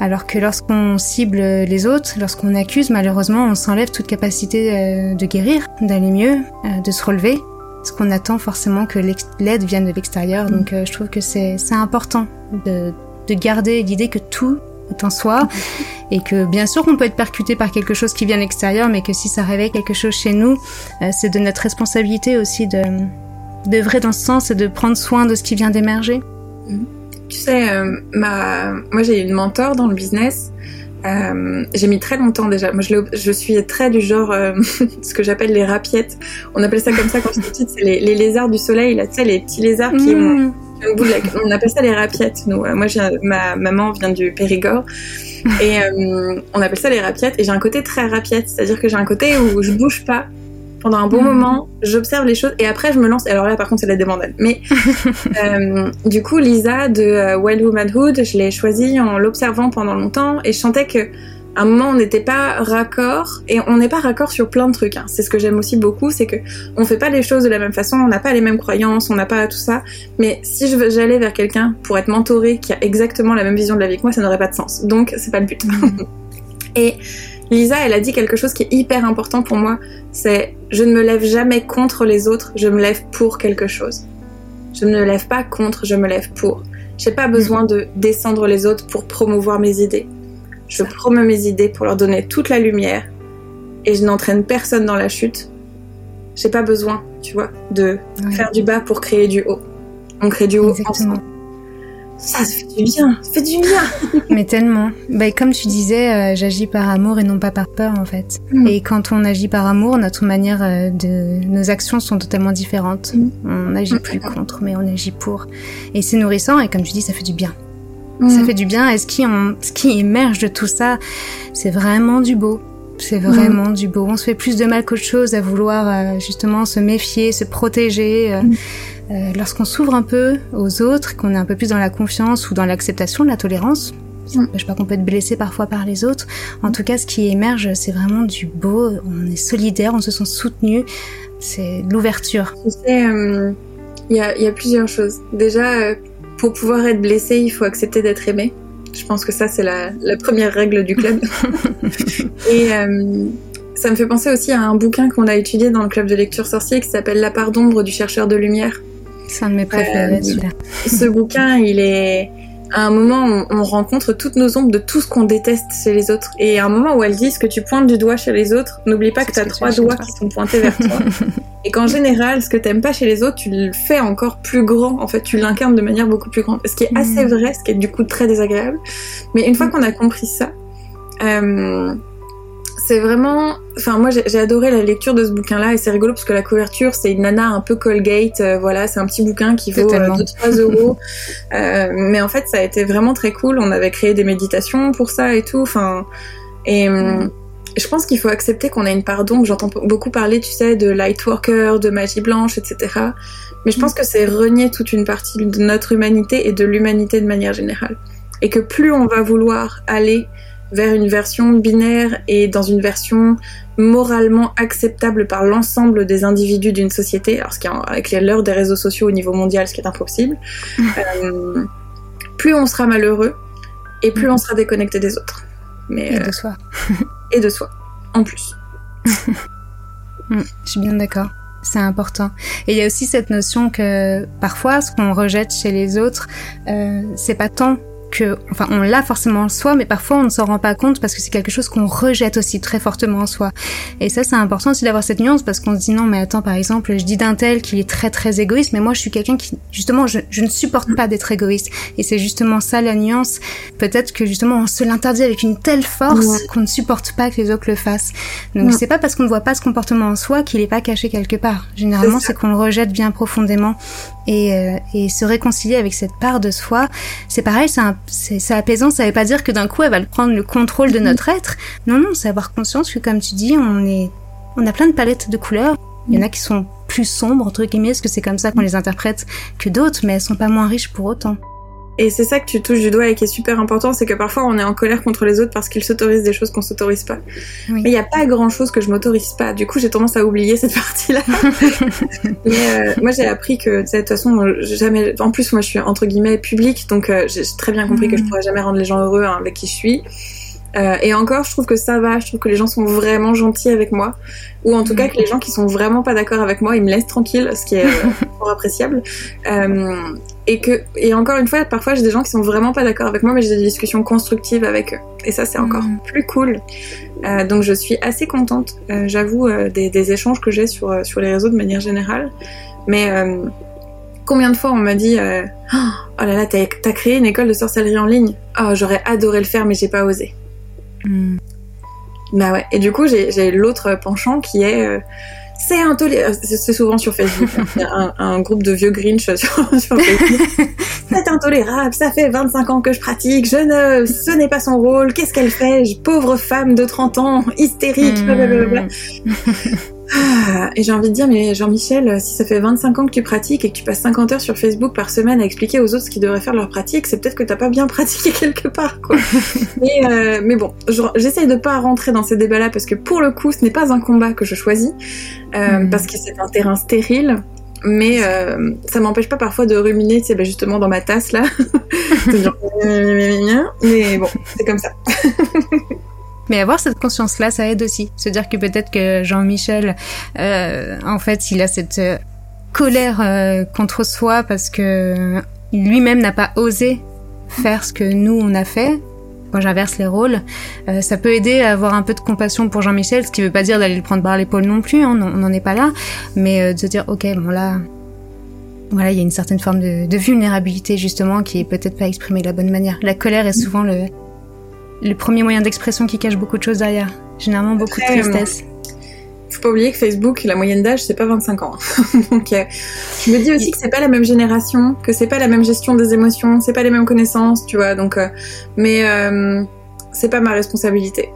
S1: alors que lorsqu'on cible les autres, lorsqu'on accuse, malheureusement, on s'enlève toute capacité euh, de guérir, d'aller mieux, euh, de se relever. Parce qu'on attend forcément que l'aide vienne de l'extérieur. Mm. Donc euh, je trouve que c'est important de, de garder l'idée que tout est en soi (laughs) et que bien sûr on peut être percuté par quelque chose qui vient de l'extérieur, mais que si ça réveille quelque chose chez nous, c'est de notre responsabilité aussi de d'œuvrer dans ce sens et de prendre soin de ce qui vient d'émerger.
S2: Mm. Tu sais, euh, ma... moi j'ai une mentor dans le business. Euh, j'ai mis très longtemps déjà. Moi, je, je suis très du genre, euh, (laughs) ce que j'appelle les rapiettes. On appelle ça comme ça quand j'étais petite, c'est les, les, lézards du soleil. Là, tu sais, les petits lézards qui ont mm. une boule. On appelle ça les rapiettes. Nous, moi, ma maman vient du Périgord et on appelle ça les rapiettes. Et j'ai un côté très rapiette, c'est-à-dire que j'ai un côté où je bouge pas pendant un bon mhm. moment, j'observe les choses et après je me lance. Alors là, par contre, c'est la débandade. Mais (laughs) euh, du coup, Lisa de euh, Wild Womanhood, je l'ai choisie en l'observant pendant longtemps et je sentais que à un moment on n'était pas raccord et on n'est pas raccord sur plein de trucs. Hein. C'est ce que j'aime aussi beaucoup, c'est que on fait pas les choses de la même façon, on n'a pas les mêmes croyances, on n'a pas tout ça. Mais si je j'allais vers quelqu'un pour être mentoré qui a exactement la même vision de la vie que moi, ça n'aurait pas de sens. Donc c'est pas le but. Mhm. (laughs) et Lisa, elle a dit quelque chose qui est hyper important pour moi, c'est je ne me lève jamais contre les autres, je me lève pour quelque chose. Je ne me lève pas contre, je me lève pour. J'ai pas besoin de descendre les autres pour promouvoir mes idées. Je promeux mes idées pour leur donner toute la lumière et je n'entraîne personne dans la chute. J'ai pas besoin, tu vois, de faire du bas pour créer du haut. On crée du haut ensemble ça, fait du bien, ça fait du bien. (laughs)
S1: Mais tellement. Bah, comme tu disais, euh, j'agis par amour et non pas par peur en fait. Mm. Et quand on agit par amour, notre manière euh, de, nos actions sont totalement différentes. Mm. On n'agit plus mm. contre, mais on agit pour. Et c'est nourrissant et comme tu dis, ça fait du bien. Ça fait du bien. Et ce qui, ce qui émerge de tout ça, c'est vraiment du beau. C'est vraiment du beau. On se fait plus de mal qu'autre chose à vouloir euh, justement se méfier, se protéger. Euh, lorsqu'on s'ouvre un peu aux autres, qu'on est un peu plus dans la confiance ou dans l'acceptation, la tolérance, ça mm. n'empêche pas qu'on peut être blessé parfois par les autres. En tout cas, ce qui émerge, c'est vraiment du beau. On est solidaire, on se sent soutenu. C'est l'ouverture.
S2: Tu sais, il euh, y, a, y, a, plusieurs choses. Déjà, euh, pour pouvoir être blessé, il faut accepter d'être aimé. Je pense que ça, c'est la, première règle du club. (laughs) et euh, ça me fait penser aussi à un bouquin qu'on a étudié dans le club de lecture sorcier qui s'appelle La part d'ombre du chercheur de lumière.
S1: C'est un de mes préférés, euh, celui-là.
S2: Ce bouquin, il est à un moment, on, rencontre toutes nos ombres de tout ce qu'on déteste chez les autres. Et à un moment où elles disent que tu pointes du doigt chez les autres, n'oublie pas que tu as trois doigts qui sont pointés vers toi. (laughs) et qu'en général, ce que t'aimes pas chez les autres, tu le fais encore plus grand. En fait, tu l'incarnes de manière beaucoup plus grande. Ce qui est assez mm. vrai, ce qui est du coup très désagréable. Mais une fois mm. qu'on a compris ça, euh, c'est vraiment. Enfin, moi, j'ai adoré la lecture de ce bouquin-là et c'est rigolo parce que la couverture, c'est une nana un peu Colgate. Euh, voilà, c'est un petit bouquin qui vaut 2-3 euh, (laughs) euros. Euh, mais en fait, ça a été vraiment très cool. On avait créé des méditations pour ça et tout. Enfin, et. Hum, je pense qu'il faut accepter qu'on a une part d'ombre. J'entends beaucoup parler, tu sais, de Lightworker, de magie blanche, etc. Mais je pense que c'est renier toute une partie de notre humanité et de l'humanité de manière générale. Et que plus on va vouloir aller vers une version binaire et dans une version moralement acceptable par l'ensemble des individus d'une société, alors ce qui est avec l'heure des réseaux sociaux au niveau mondial, ce qui est impossible, euh, plus on sera malheureux et plus on sera déconnecté des autres.
S1: Mais, et de euh, soi.
S2: et de soi, en plus. (laughs)
S1: Mm, je suis bien d'accord. C'est important. Et il y a aussi cette notion que parfois, ce qu'on rejette chez les autres, euh, c'est pas tant que, enfin, on l'a forcément en soi, mais parfois on ne s'en rend pas compte parce que c'est quelque chose qu'on rejette aussi très fortement en soi. Et ça, c'est important aussi d'avoir cette nuance parce qu'on se dit non, mais attends, par exemple, je dis d'un tel qu'il est très très égoïste, mais moi je suis quelqu'un qui, justement, je, je, ne supporte pas d'être égoïste. Et c'est justement ça la nuance. Peut-être que justement on se l'interdit avec une telle force qu'on ne supporte pas que les autres le fassent. Donc c'est pas parce qu'on ne voit pas ce comportement en soi qu'il est pas caché quelque part. Généralement, c'est qu'on le rejette bien profondément et, euh, et, se réconcilier avec cette part de soi, c'est pareil, c'est apaisant. Ça veut pas dire que d'un coup elle va prendre le contrôle de notre être. Non, non, c'est avoir conscience que comme tu dis, on est, on a plein de palettes de couleurs. Il y en a qui sont plus sombres entre guillemets, parce que c'est comme ça qu'on les interprète que d'autres, mais elles sont pas moins riches pour autant.
S2: Et c'est ça que tu touches du doigt et qui est super important, c'est que parfois on est en colère contre les autres parce qu'ils s'autorisent des choses qu'on s'autorise pas. Mais il n'y a pas grand chose que je m'autorise pas. Du coup, j'ai tendance à oublier cette (laughs) partie-là. (laughs) Mais euh, moi, j'ai appris que, de toute façon, jamais. En plus, moi, je suis entre guillemets public, donc euh, j'ai très bien compris que je mm. pourrais jamais rendre les gens heureux hein, avec qui je suis. Euh, et encore, je trouve que ça va. Je trouve que les gens sont vraiment gentils avec moi, ou en tout cas que les gens qui sont vraiment pas d'accord avec moi, ils me laissent tranquille, ce qui est euh, (laughs) fort appréciable. Euh, et que, et encore une fois, parfois j'ai des gens qui sont vraiment pas d'accord avec moi, mais j'ai des discussions constructives avec eux. Et ça, c'est encore mm. plus cool. Euh, donc, je suis assez contente, j'avoue, des, des, échanges que j'ai sur sur les réseaux de manière générale. Mais combien de fois on m'a dit (gasps) oh là là, t'as as créé une école de sorcellerie en ligne? Oh, j'aurais adoré le faire, mais j'ai pas osé. Hmm. Bah ouais. Et du coup, j'ai l'autre penchant qui est euh, c'est intolérable. C'est souvent sur Facebook. Hein. un, un, groupe de vieux Grinch (laughs) sur, sur Facebook. c'est intolérable. Ça fait 25 ans que je pratique. Je ne, ce n'est pas son rôle. Qu'est-ce qu'elle fait? Pauvre femme de 30 ans, hystérique. Hmm. Ah, et j'ai envie de dire, mais Jean-Michel, si ça fait 25 ans que tu pratiques et que tu passes 50 heures sur Facebook par semaine à expliquer aux autres ce qu'ils devraient faire leur pratique, c'est peut-être que t'as pas bien pratiqué (laughs) quelque part, quoi. (laughs) mais, euh, mais bon, j'essaye de pas rentrer dans ces débats-là parce que pour le coup, ce n'est pas un combat que je choisis, euh, mm. parce que c'est un terrain stérile. Mais euh, ça m'empêche pas parfois de ruminer, c'est ben justement dans ma tasse là. (laughs) mais bon, c'est comme ça.
S1: Mais avoir cette conscience-là, ça aide aussi. Se dire que peut-être que Jean-Michel, euh, en fait, il a cette euh, colère euh, contre soi parce que lui-même n'a pas osé faire ce que nous on a fait. Quand j'inverse les rôles, ça peut aider à avoir un peu de compassion pour Jean-Michel, ce qui veut pas dire d'aller le prendre par l'épaule non plus, hein, on n'en est pas là, mais de se dire ok bon là, voilà il y a une certaine forme de, de vulnérabilité justement qui est peut-être pas exprimée de la bonne manière. La colère est souvent le, le premier moyen d'expression qui cache beaucoup de choses derrière. Généralement beaucoup de tristesse.
S2: Faut pas oublier que Facebook, la moyenne d'âge, c'est pas 25 ans. (laughs) Donc, euh, je me dis aussi que c'est pas la même génération, que c'est pas la même gestion des émotions, c'est pas les mêmes connaissances, tu vois. Donc, euh, mais euh, c'est pas ma responsabilité.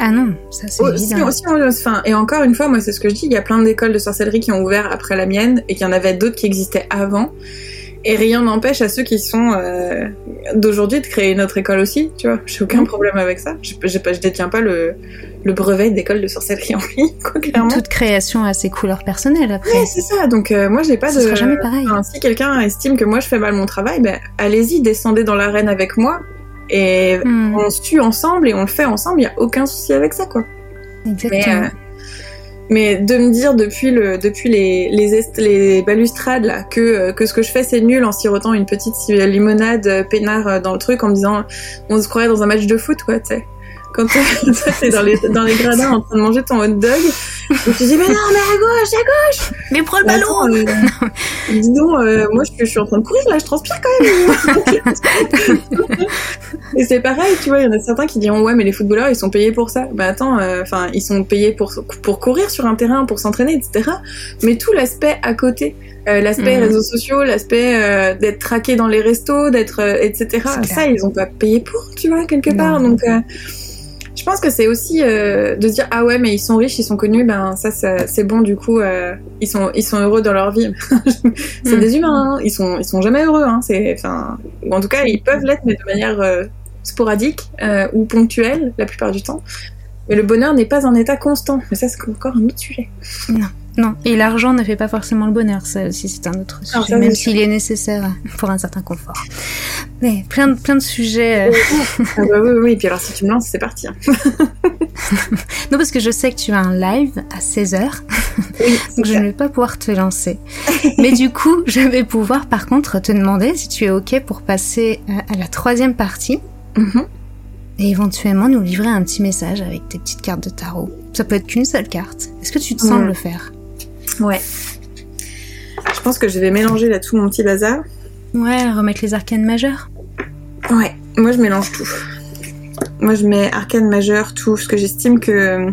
S1: Ah non, ça c'est évident.
S2: Aussi, enfin, et encore une fois, moi c'est ce que je dis, il y a plein d'écoles de sorcellerie qui ont ouvert après la mienne et qu'il y en avait d'autres qui existaient avant. Et rien n'empêche à ceux qui sont euh, d'aujourd'hui de créer notre école aussi, tu vois. J'ai aucun problème avec ça. Je, je, je détiens pas le, le brevet d'école de sorcellerie (laughs) en ligne, quoi, clairement.
S1: Toute création a ses couleurs personnelles après.
S2: Ouais, c'est ça. Donc euh, moi, j'ai pas
S1: Ce
S2: de.
S1: sera jamais pareil.
S2: Enfin, si quelqu'un estime que moi je fais mal mon travail, ben allez-y, descendez dans l'arène avec moi et
S1: Hmm,
S2: on se tue ensemble et on le fait ensemble. Il y a aucun souci avec ça, quoi. Mais,
S1: exactement.
S2: euh, mais de me dire depuis le depuis les les, est- les balustrades là que euh, que ce que je fais c'est nul en sirotant une petite limonade euh, peinard euh, dans le truc en me disant on se croirait dans un match de foot quoi tu sais quand (laughs) t'es dans les dans les gradins en train de manger ton hot dog et tu dis mais non mais à gauche à gauche!
S1: Mais prends le
S2: attends, euh, (laughs) dis donc euh, moi je, je suis en train de courir là je transpire quand même. (laughs) Et c'est pareil tu vois il y en a certains qui diront ouais mais les footballeurs ils sont payés pour ça. Bah attends enfin ils sont payés pour pour courir sur un terrain pour s'entraîner etc mais tout l'aspect à côté euh, l'aspect
S1: Mhm.
S2: réseaux sociaux l'aspect euh, d'être traqué dans les restos d'être euh, etc ça ils ont pas payé pour tu vois quelque
S1: Non.
S2: part. Donc euh, je pense que c'est aussi euh, de se dire ah ouais mais ils sont riches ils sont connus ben ça, ça- c'est bon du coup euh, ils sont ils sont heureux dans leur vie (laughs) c'est
S1: Mm.
S2: des humains hein. ils sont ils sont jamais heureux hein. c'est enfin en tout cas ils peuvent l'être mais de manière euh, sporadique euh, ou ponctuelle la plupart du temps mais le bonheur n'est pas un état constant mais ça c'est encore un autre sujet
S1: Non, et l'argent ne fait pas forcément le bonheur, ça aussi c'est un autre sujet, même s'il est nécessaire pour un certain confort. Mais plein de, plein de sujets. euh, (laughs)
S2: ah bah oui oui et puis alors si tu me lances c'est parti hein. (laughs)
S1: Non, parce que je sais que tu as un live à 16h,
S2: oui (laughs)
S1: donc je ne vais pas pouvoir te lancer. Mais du coup, je vais pouvoir par contre te demander si tu es OK pour passer euh, à la troisième partie
S2: Mhm.
S1: et éventuellement nous livrer un petit message avec tes petites cartes de tarot. Ça peut être qu'une seule carte. Est-ce que tu te sens le faire?
S2: Ouais je pense que je vais mélanger là tout mon petit bazar
S1: Ouais, remettre les arcanes majeures.
S2: Ouais, moi je mélange tout. Moi je mets arcane majeur, tout, parce que j'estime que.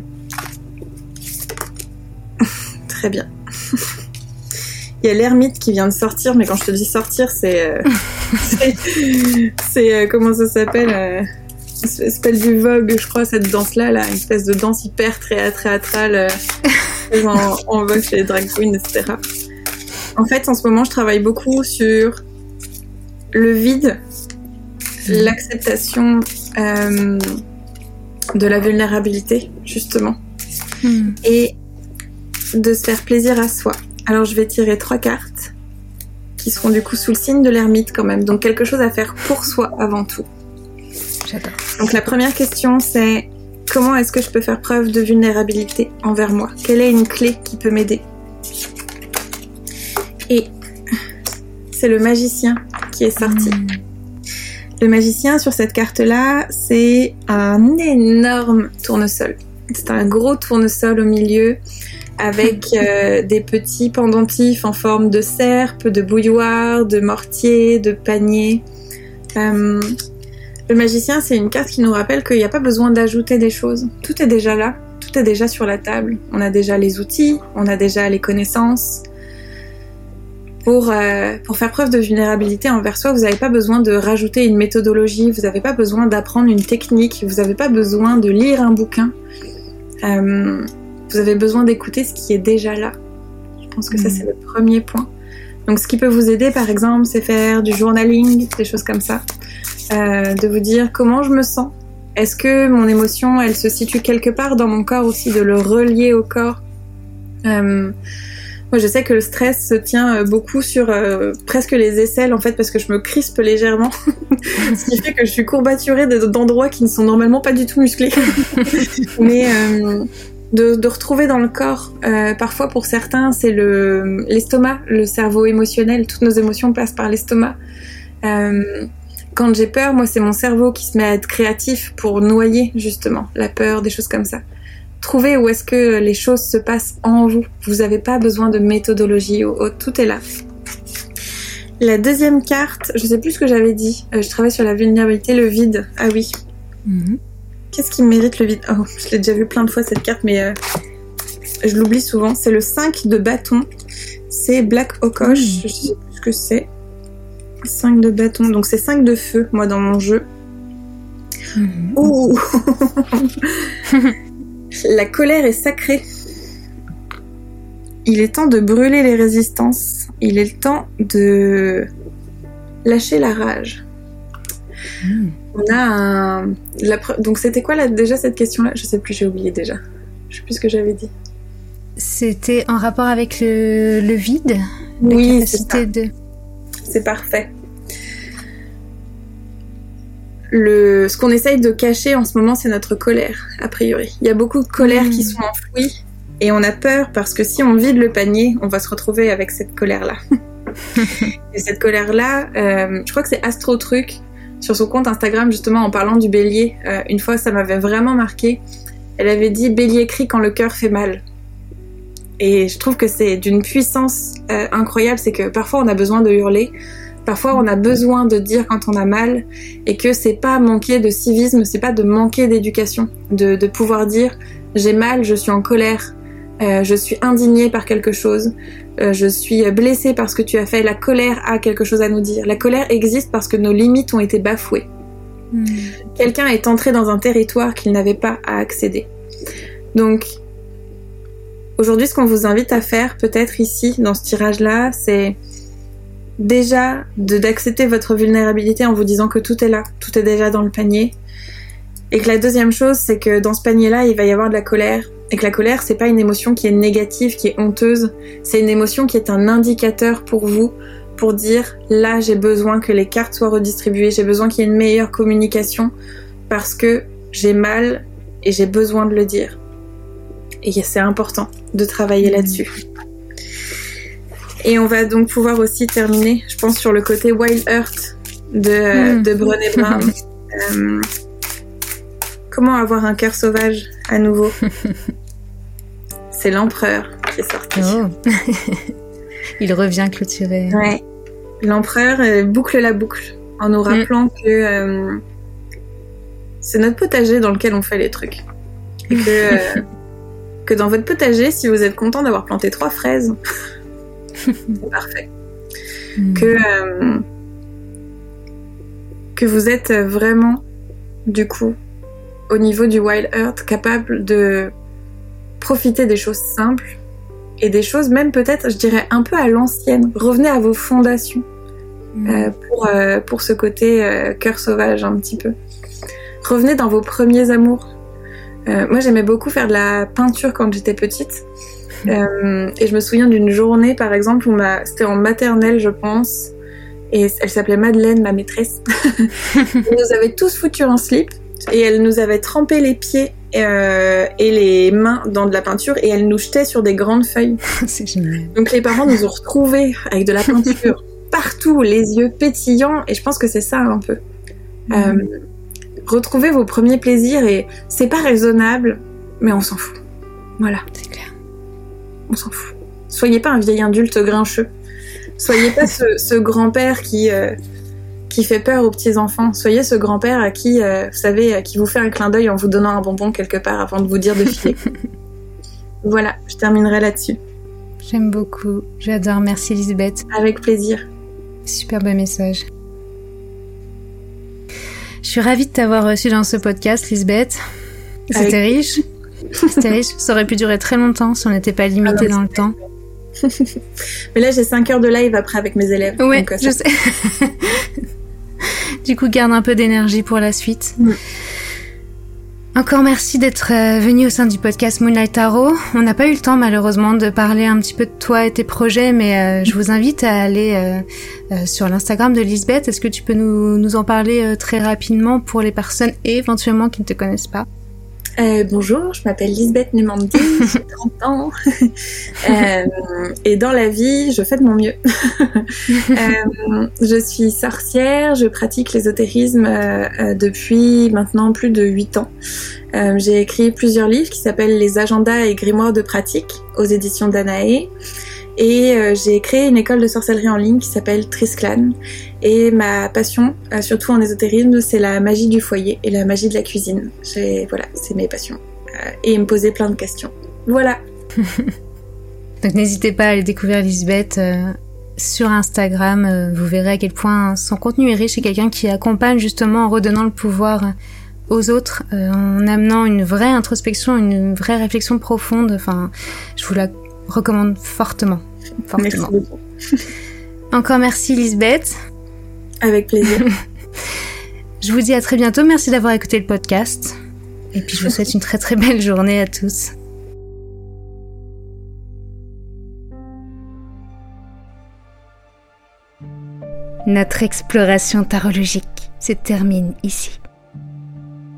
S2: (laughs) Très bien. (laughs) Il y a l'ermite qui vient de sortir, mais quand je te dis sortir, c'est. euh, (laughs) c'est. c'est, euh, comment ça s'appelle Spell du Vogue, je crois, cette danse-là, là, une espèce de danse hyper théâtrale euh, en vogue chez les drag queens, etc. En fait, en ce moment, je travaille beaucoup sur le vide, l'acceptation euh, de la vulnérabilité, justement,
S1: Hmm.
S2: et de se faire plaisir à soi. Alors, je vais tirer trois cartes qui seront du coup sous le signe de l'ermite quand même, donc quelque chose à faire pour soi avant tout.
S1: J'adore.
S2: Donc la première question c'est comment est-ce que je peux faire preuve de vulnérabilité envers moi? Quelle est une clé qui peut m'aider? Et c'est le magicien qui est sorti.
S1: Hmm.
S2: Le magicien sur cette carte-là, c'est un énorme tournesol. C'est un gros tournesol au milieu avec (laughs) euh, des petits pendentifs en forme de serpe, de bouilloire, de mortier, de panier. Euh, le magicien, c'est une carte qui nous rappelle qu'il n'y a pas besoin d'ajouter des choses. Tout est déjà là, tout est déjà sur la table. On a déjà les outils, on a déjà les connaissances. Pour, euh, pour faire preuve de vulnérabilité envers soi, vous n'avez pas besoin de rajouter une méthodologie, vous n'avez pas besoin d'apprendre une technique, vous n'avez pas besoin de lire un bouquin. Euh, vous avez besoin d'écouter ce qui est déjà là. Je pense que ça,
S1: Mhm.
S2: c'est le premier point. Donc, ce qui peut vous aider, par exemple, c'est faire du journaling, des choses comme ça. Euh, de vous dire comment je me sens. Est-ce que mon émotion, elle se situe quelque part dans mon corps aussi, de le relier au corps Euh, Moi, je sais que le stress se tient euh, beaucoup sur presque les aisselles, en fait, parce que je me crispe légèrement. (laughs) Ce qui fait que je suis courbaturée de- d'endroits qui ne sont normalement pas du tout musclés. (laughs) Mais de, retrouver dans le corps, parfois pour certains, c'est le l'estomac, le cerveau émotionnel. Toutes nos émotions passent par l'estomac. Quand j'ai peur, moi, c'est mon cerveau qui se met à être créatif pour noyer justement la peur, des choses comme ça. Trouvez où est-ce que les choses se passent en vous. Vous n'avez pas besoin de méthodologie, ou- ou- tout est là. La deuxième carte, je sais plus ce que j'avais dit. Euh, je travaille sur la vulnérabilité, le vide. Ah oui.
S1: Mhm.
S2: Qu'est-ce qui mérite le vide? Oh, je l'ai déjà vu plein de fois cette carte, mais euh, je l'oublie souvent. C'est le 5 de bâton. C'est Black Okosh.
S1: Mm.
S2: Je sais plus ce que c'est. 5 de bâton. Donc c'est 5 de feu, moi, dans mon jeu.
S1: Mhm.
S2: Ouh (laughs) La colère est sacrée. Il est temps de brûler les résistances. Il est le temps de lâcher la rage. Hmm. On a un. donc, c'était quoi là, déjà cette question-là? Je sais plus, j'ai oublié déjà. Je sais plus ce que j'avais dit.
S1: C'était en rapport avec le, le vide?
S2: Oui, c'est de... C'est parfait. Le, ce qu'on essaye de cacher en ce moment, c'est notre colère, a priori. Il y a beaucoup de colère qui hmm. sont enfouies et on a peur parce que si on vide le panier, on va se retrouver avec cette colère-là. (laughs) et cette colère-là, euh, je crois que c'est Astro Truc sur son compte Instagram justement en parlant du bélier. Euh, une fois, ça m'avait vraiment marqué. Elle avait dit Bélier crie quand le cœur fait mal. Et je trouve que c'est d'une puissance euh, incroyable. C'est que parfois on a besoin de hurler, parfois on a besoin de dire quand on a mal, et que c'est pas manquer de civisme, c'est pas de manquer d'éducation, de, de pouvoir dire j'ai mal, je suis en colère, euh, je suis indignée par quelque chose, euh, je suis blessée parce que tu as fait, la colère a quelque chose à nous dire. La colère existe parce que nos limites ont été bafouées. Hmm. Quelqu'un est entré dans un territoire qu'il n'avait pas à accéder. Donc, aujourd'hui, ce qu'on vous invite à faire, peut-être ici, dans ce tirage-là, c'est déjà d'accepter votre vulnérabilité en vous disant que tout est là, tout est déjà dans le panier. Et que la deuxième chose, c'est que dans ce panier-là, il va y avoir de la colère, et que la colère, c'est pas une émotion qui est négative, qui est honteuse, c'est une émotion qui est un indicateur pour vous, pour dire là j'ai besoin que les cartes soient redistribuées, j'ai besoin qu'il y ait une meilleure communication, parce que j'ai mal et j'ai besoin de le dire. Et c'est important de travailler là-dessus. Et on va donc pouvoir aussi terminer, je pense, sur le côté Wild Earth de, hmm. de Brené (laughs) Brown. Euh, comment avoir un cœur sauvage à nouveau? (laughs) C'est l'empereur qui est sorti. Oh. (laughs)
S1: Il revient clôturer.
S2: Ouais. L'empereur euh, boucle la boucle en nous rappelant que euh, c'est notre potager dans lequel on fait les trucs. Et que, que dans votre potager, si vous êtes content d'avoir planté trois fraises, (laughs) c'est parfait. Hmm. Que, que vous êtes vraiment, du coup, au niveau du Wild Earth, capable de profitez des choses simples et des choses même peut-être, je dirais, un peu à l'ancienne. Revenez à vos fondations mm. euh, pour, euh, pour ce côté euh, cœur sauvage un petit peu. Revenez dans vos premiers amours. Moi, j'aimais beaucoup faire de la peinture quand j'étais petite. Mm. (laughs) et je me souviens d'une journée, par exemple, où ma... c'était en maternelle, je pense, et elle s'appelait Madeleine, ma maîtresse. (laughs) elle nous avait tous foutus en slip et elle nous avait trempé les pieds euh, et les mains dans de la peinture et elle nous jetait sur des grandes feuilles. (laughs)
S1: C'est génial.
S2: Donc les parents nous ont retrouvés avec de la peinture partout, les yeux pétillants et je pense que c'est ça un peu. Euh, retrouvez vos premiers plaisirs et c'est pas raisonnable, mais on s'en fout. Voilà.
S1: C'est clair.
S2: On s'en fout. Soyez pas un vieil adulte grincheux. Soyez pas ce, ce grand-père qui euh, qui fait peur aux petits enfants. Soyez ce grand-père à qui, euh, vous savez, qui vous fait un clin d'œil en vous donnant un bonbon quelque part avant de vous dire de filer. (laughs) voilà, je terminerai là-dessus.
S1: J'aime beaucoup, j'adore. Merci Lisbeth.
S2: Avec plaisir.
S1: Super beau message. Je suis ravie de t'avoir reçu dans ce podcast, Lisbeth. C'était riche. C'était riche. Ça aurait pu durer très longtemps si on n'était pas limité ah dans le temps. (laughs)
S2: Mais là, j'ai 5 heures de live après avec mes élèves.
S1: Ouais, euh, je sais. (laughs) Du coup, garde un peu d'énergie pour la suite. Encore merci d'être euh, venu au sein du podcast Moonlight Tarot. On n'a pas eu le temps malheureusement de parler un petit peu de toi et tes projets, mais euh, je vous invite à aller euh, sur l'Instagram de Lisbeth. Est-ce que tu peux nous, nous en parler très rapidement pour les personnes éventuellement qui ne te connaissent pas?
S2: Euh, bonjour, je m'appelle Lisbeth Numandi, (laughs) j'ai 30 ans. euh, et dans la vie, je fais de mon mieux. (laughs) euh, je suis sorcière, je pratique l'ésotérisme euh, euh, depuis maintenant plus de 8 ans. j'ai écrit plusieurs livres qui s'appellent Les agendas et grimoires de pratique aux éditions Danae. Et euh, j'ai créé une école de sorcellerie en ligne qui s'appelle Trisclan. Et ma passion, euh, surtout en ésotérisme, c'est la magie du foyer et la magie de la cuisine. Voilà, c'est mes passions. Euh, et me poser plein de questions. Voilà. (laughs)
S1: Donc n'hésitez pas à aller découvrir Lisbeth sur Instagram. vous verrez à quel point son contenu est riche et quelqu'un qui accompagne justement en redonnant le pouvoir aux autres, en amenant une vraie introspection, une vraie réflexion profonde. Enfin, je vous la recommande fortement.
S2: Merci. (laughs)
S1: Encore merci Lisbeth.
S2: Avec plaisir. (laughs)
S1: je vous dis à très bientôt. Merci d'avoir écouté le podcast. Et puis je vous souhaite une très très belle journée à tous. Notre exploration tarologique se termine ici.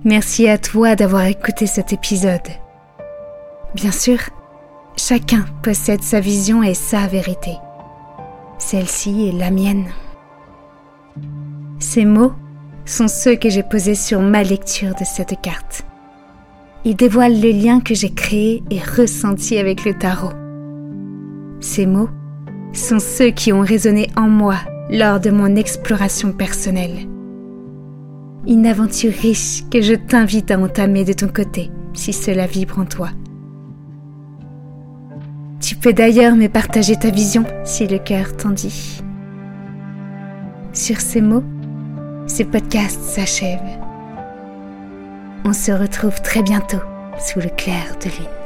S1: Merci à toi d'avoir écouté cet épisode. Bien sûr, chacun possède sa vision et sa vérité. Celle-ci est la mienne. Ces mots sont ceux que j'ai posés sur ma lecture de cette carte. Ils dévoilent le lien que j'ai créé et ressenti avec le tarot. Ces mots sont ceux qui ont résonné en moi lors de mon exploration personnelle une aventure riche que je t'invite à entamer de ton côté si cela vibre en toi. Tu peux d'ailleurs me partager ta vision si le cœur t'en dit. Sur ces mots, ce podcast s'achève. On se retrouve très bientôt sous le clair de lune.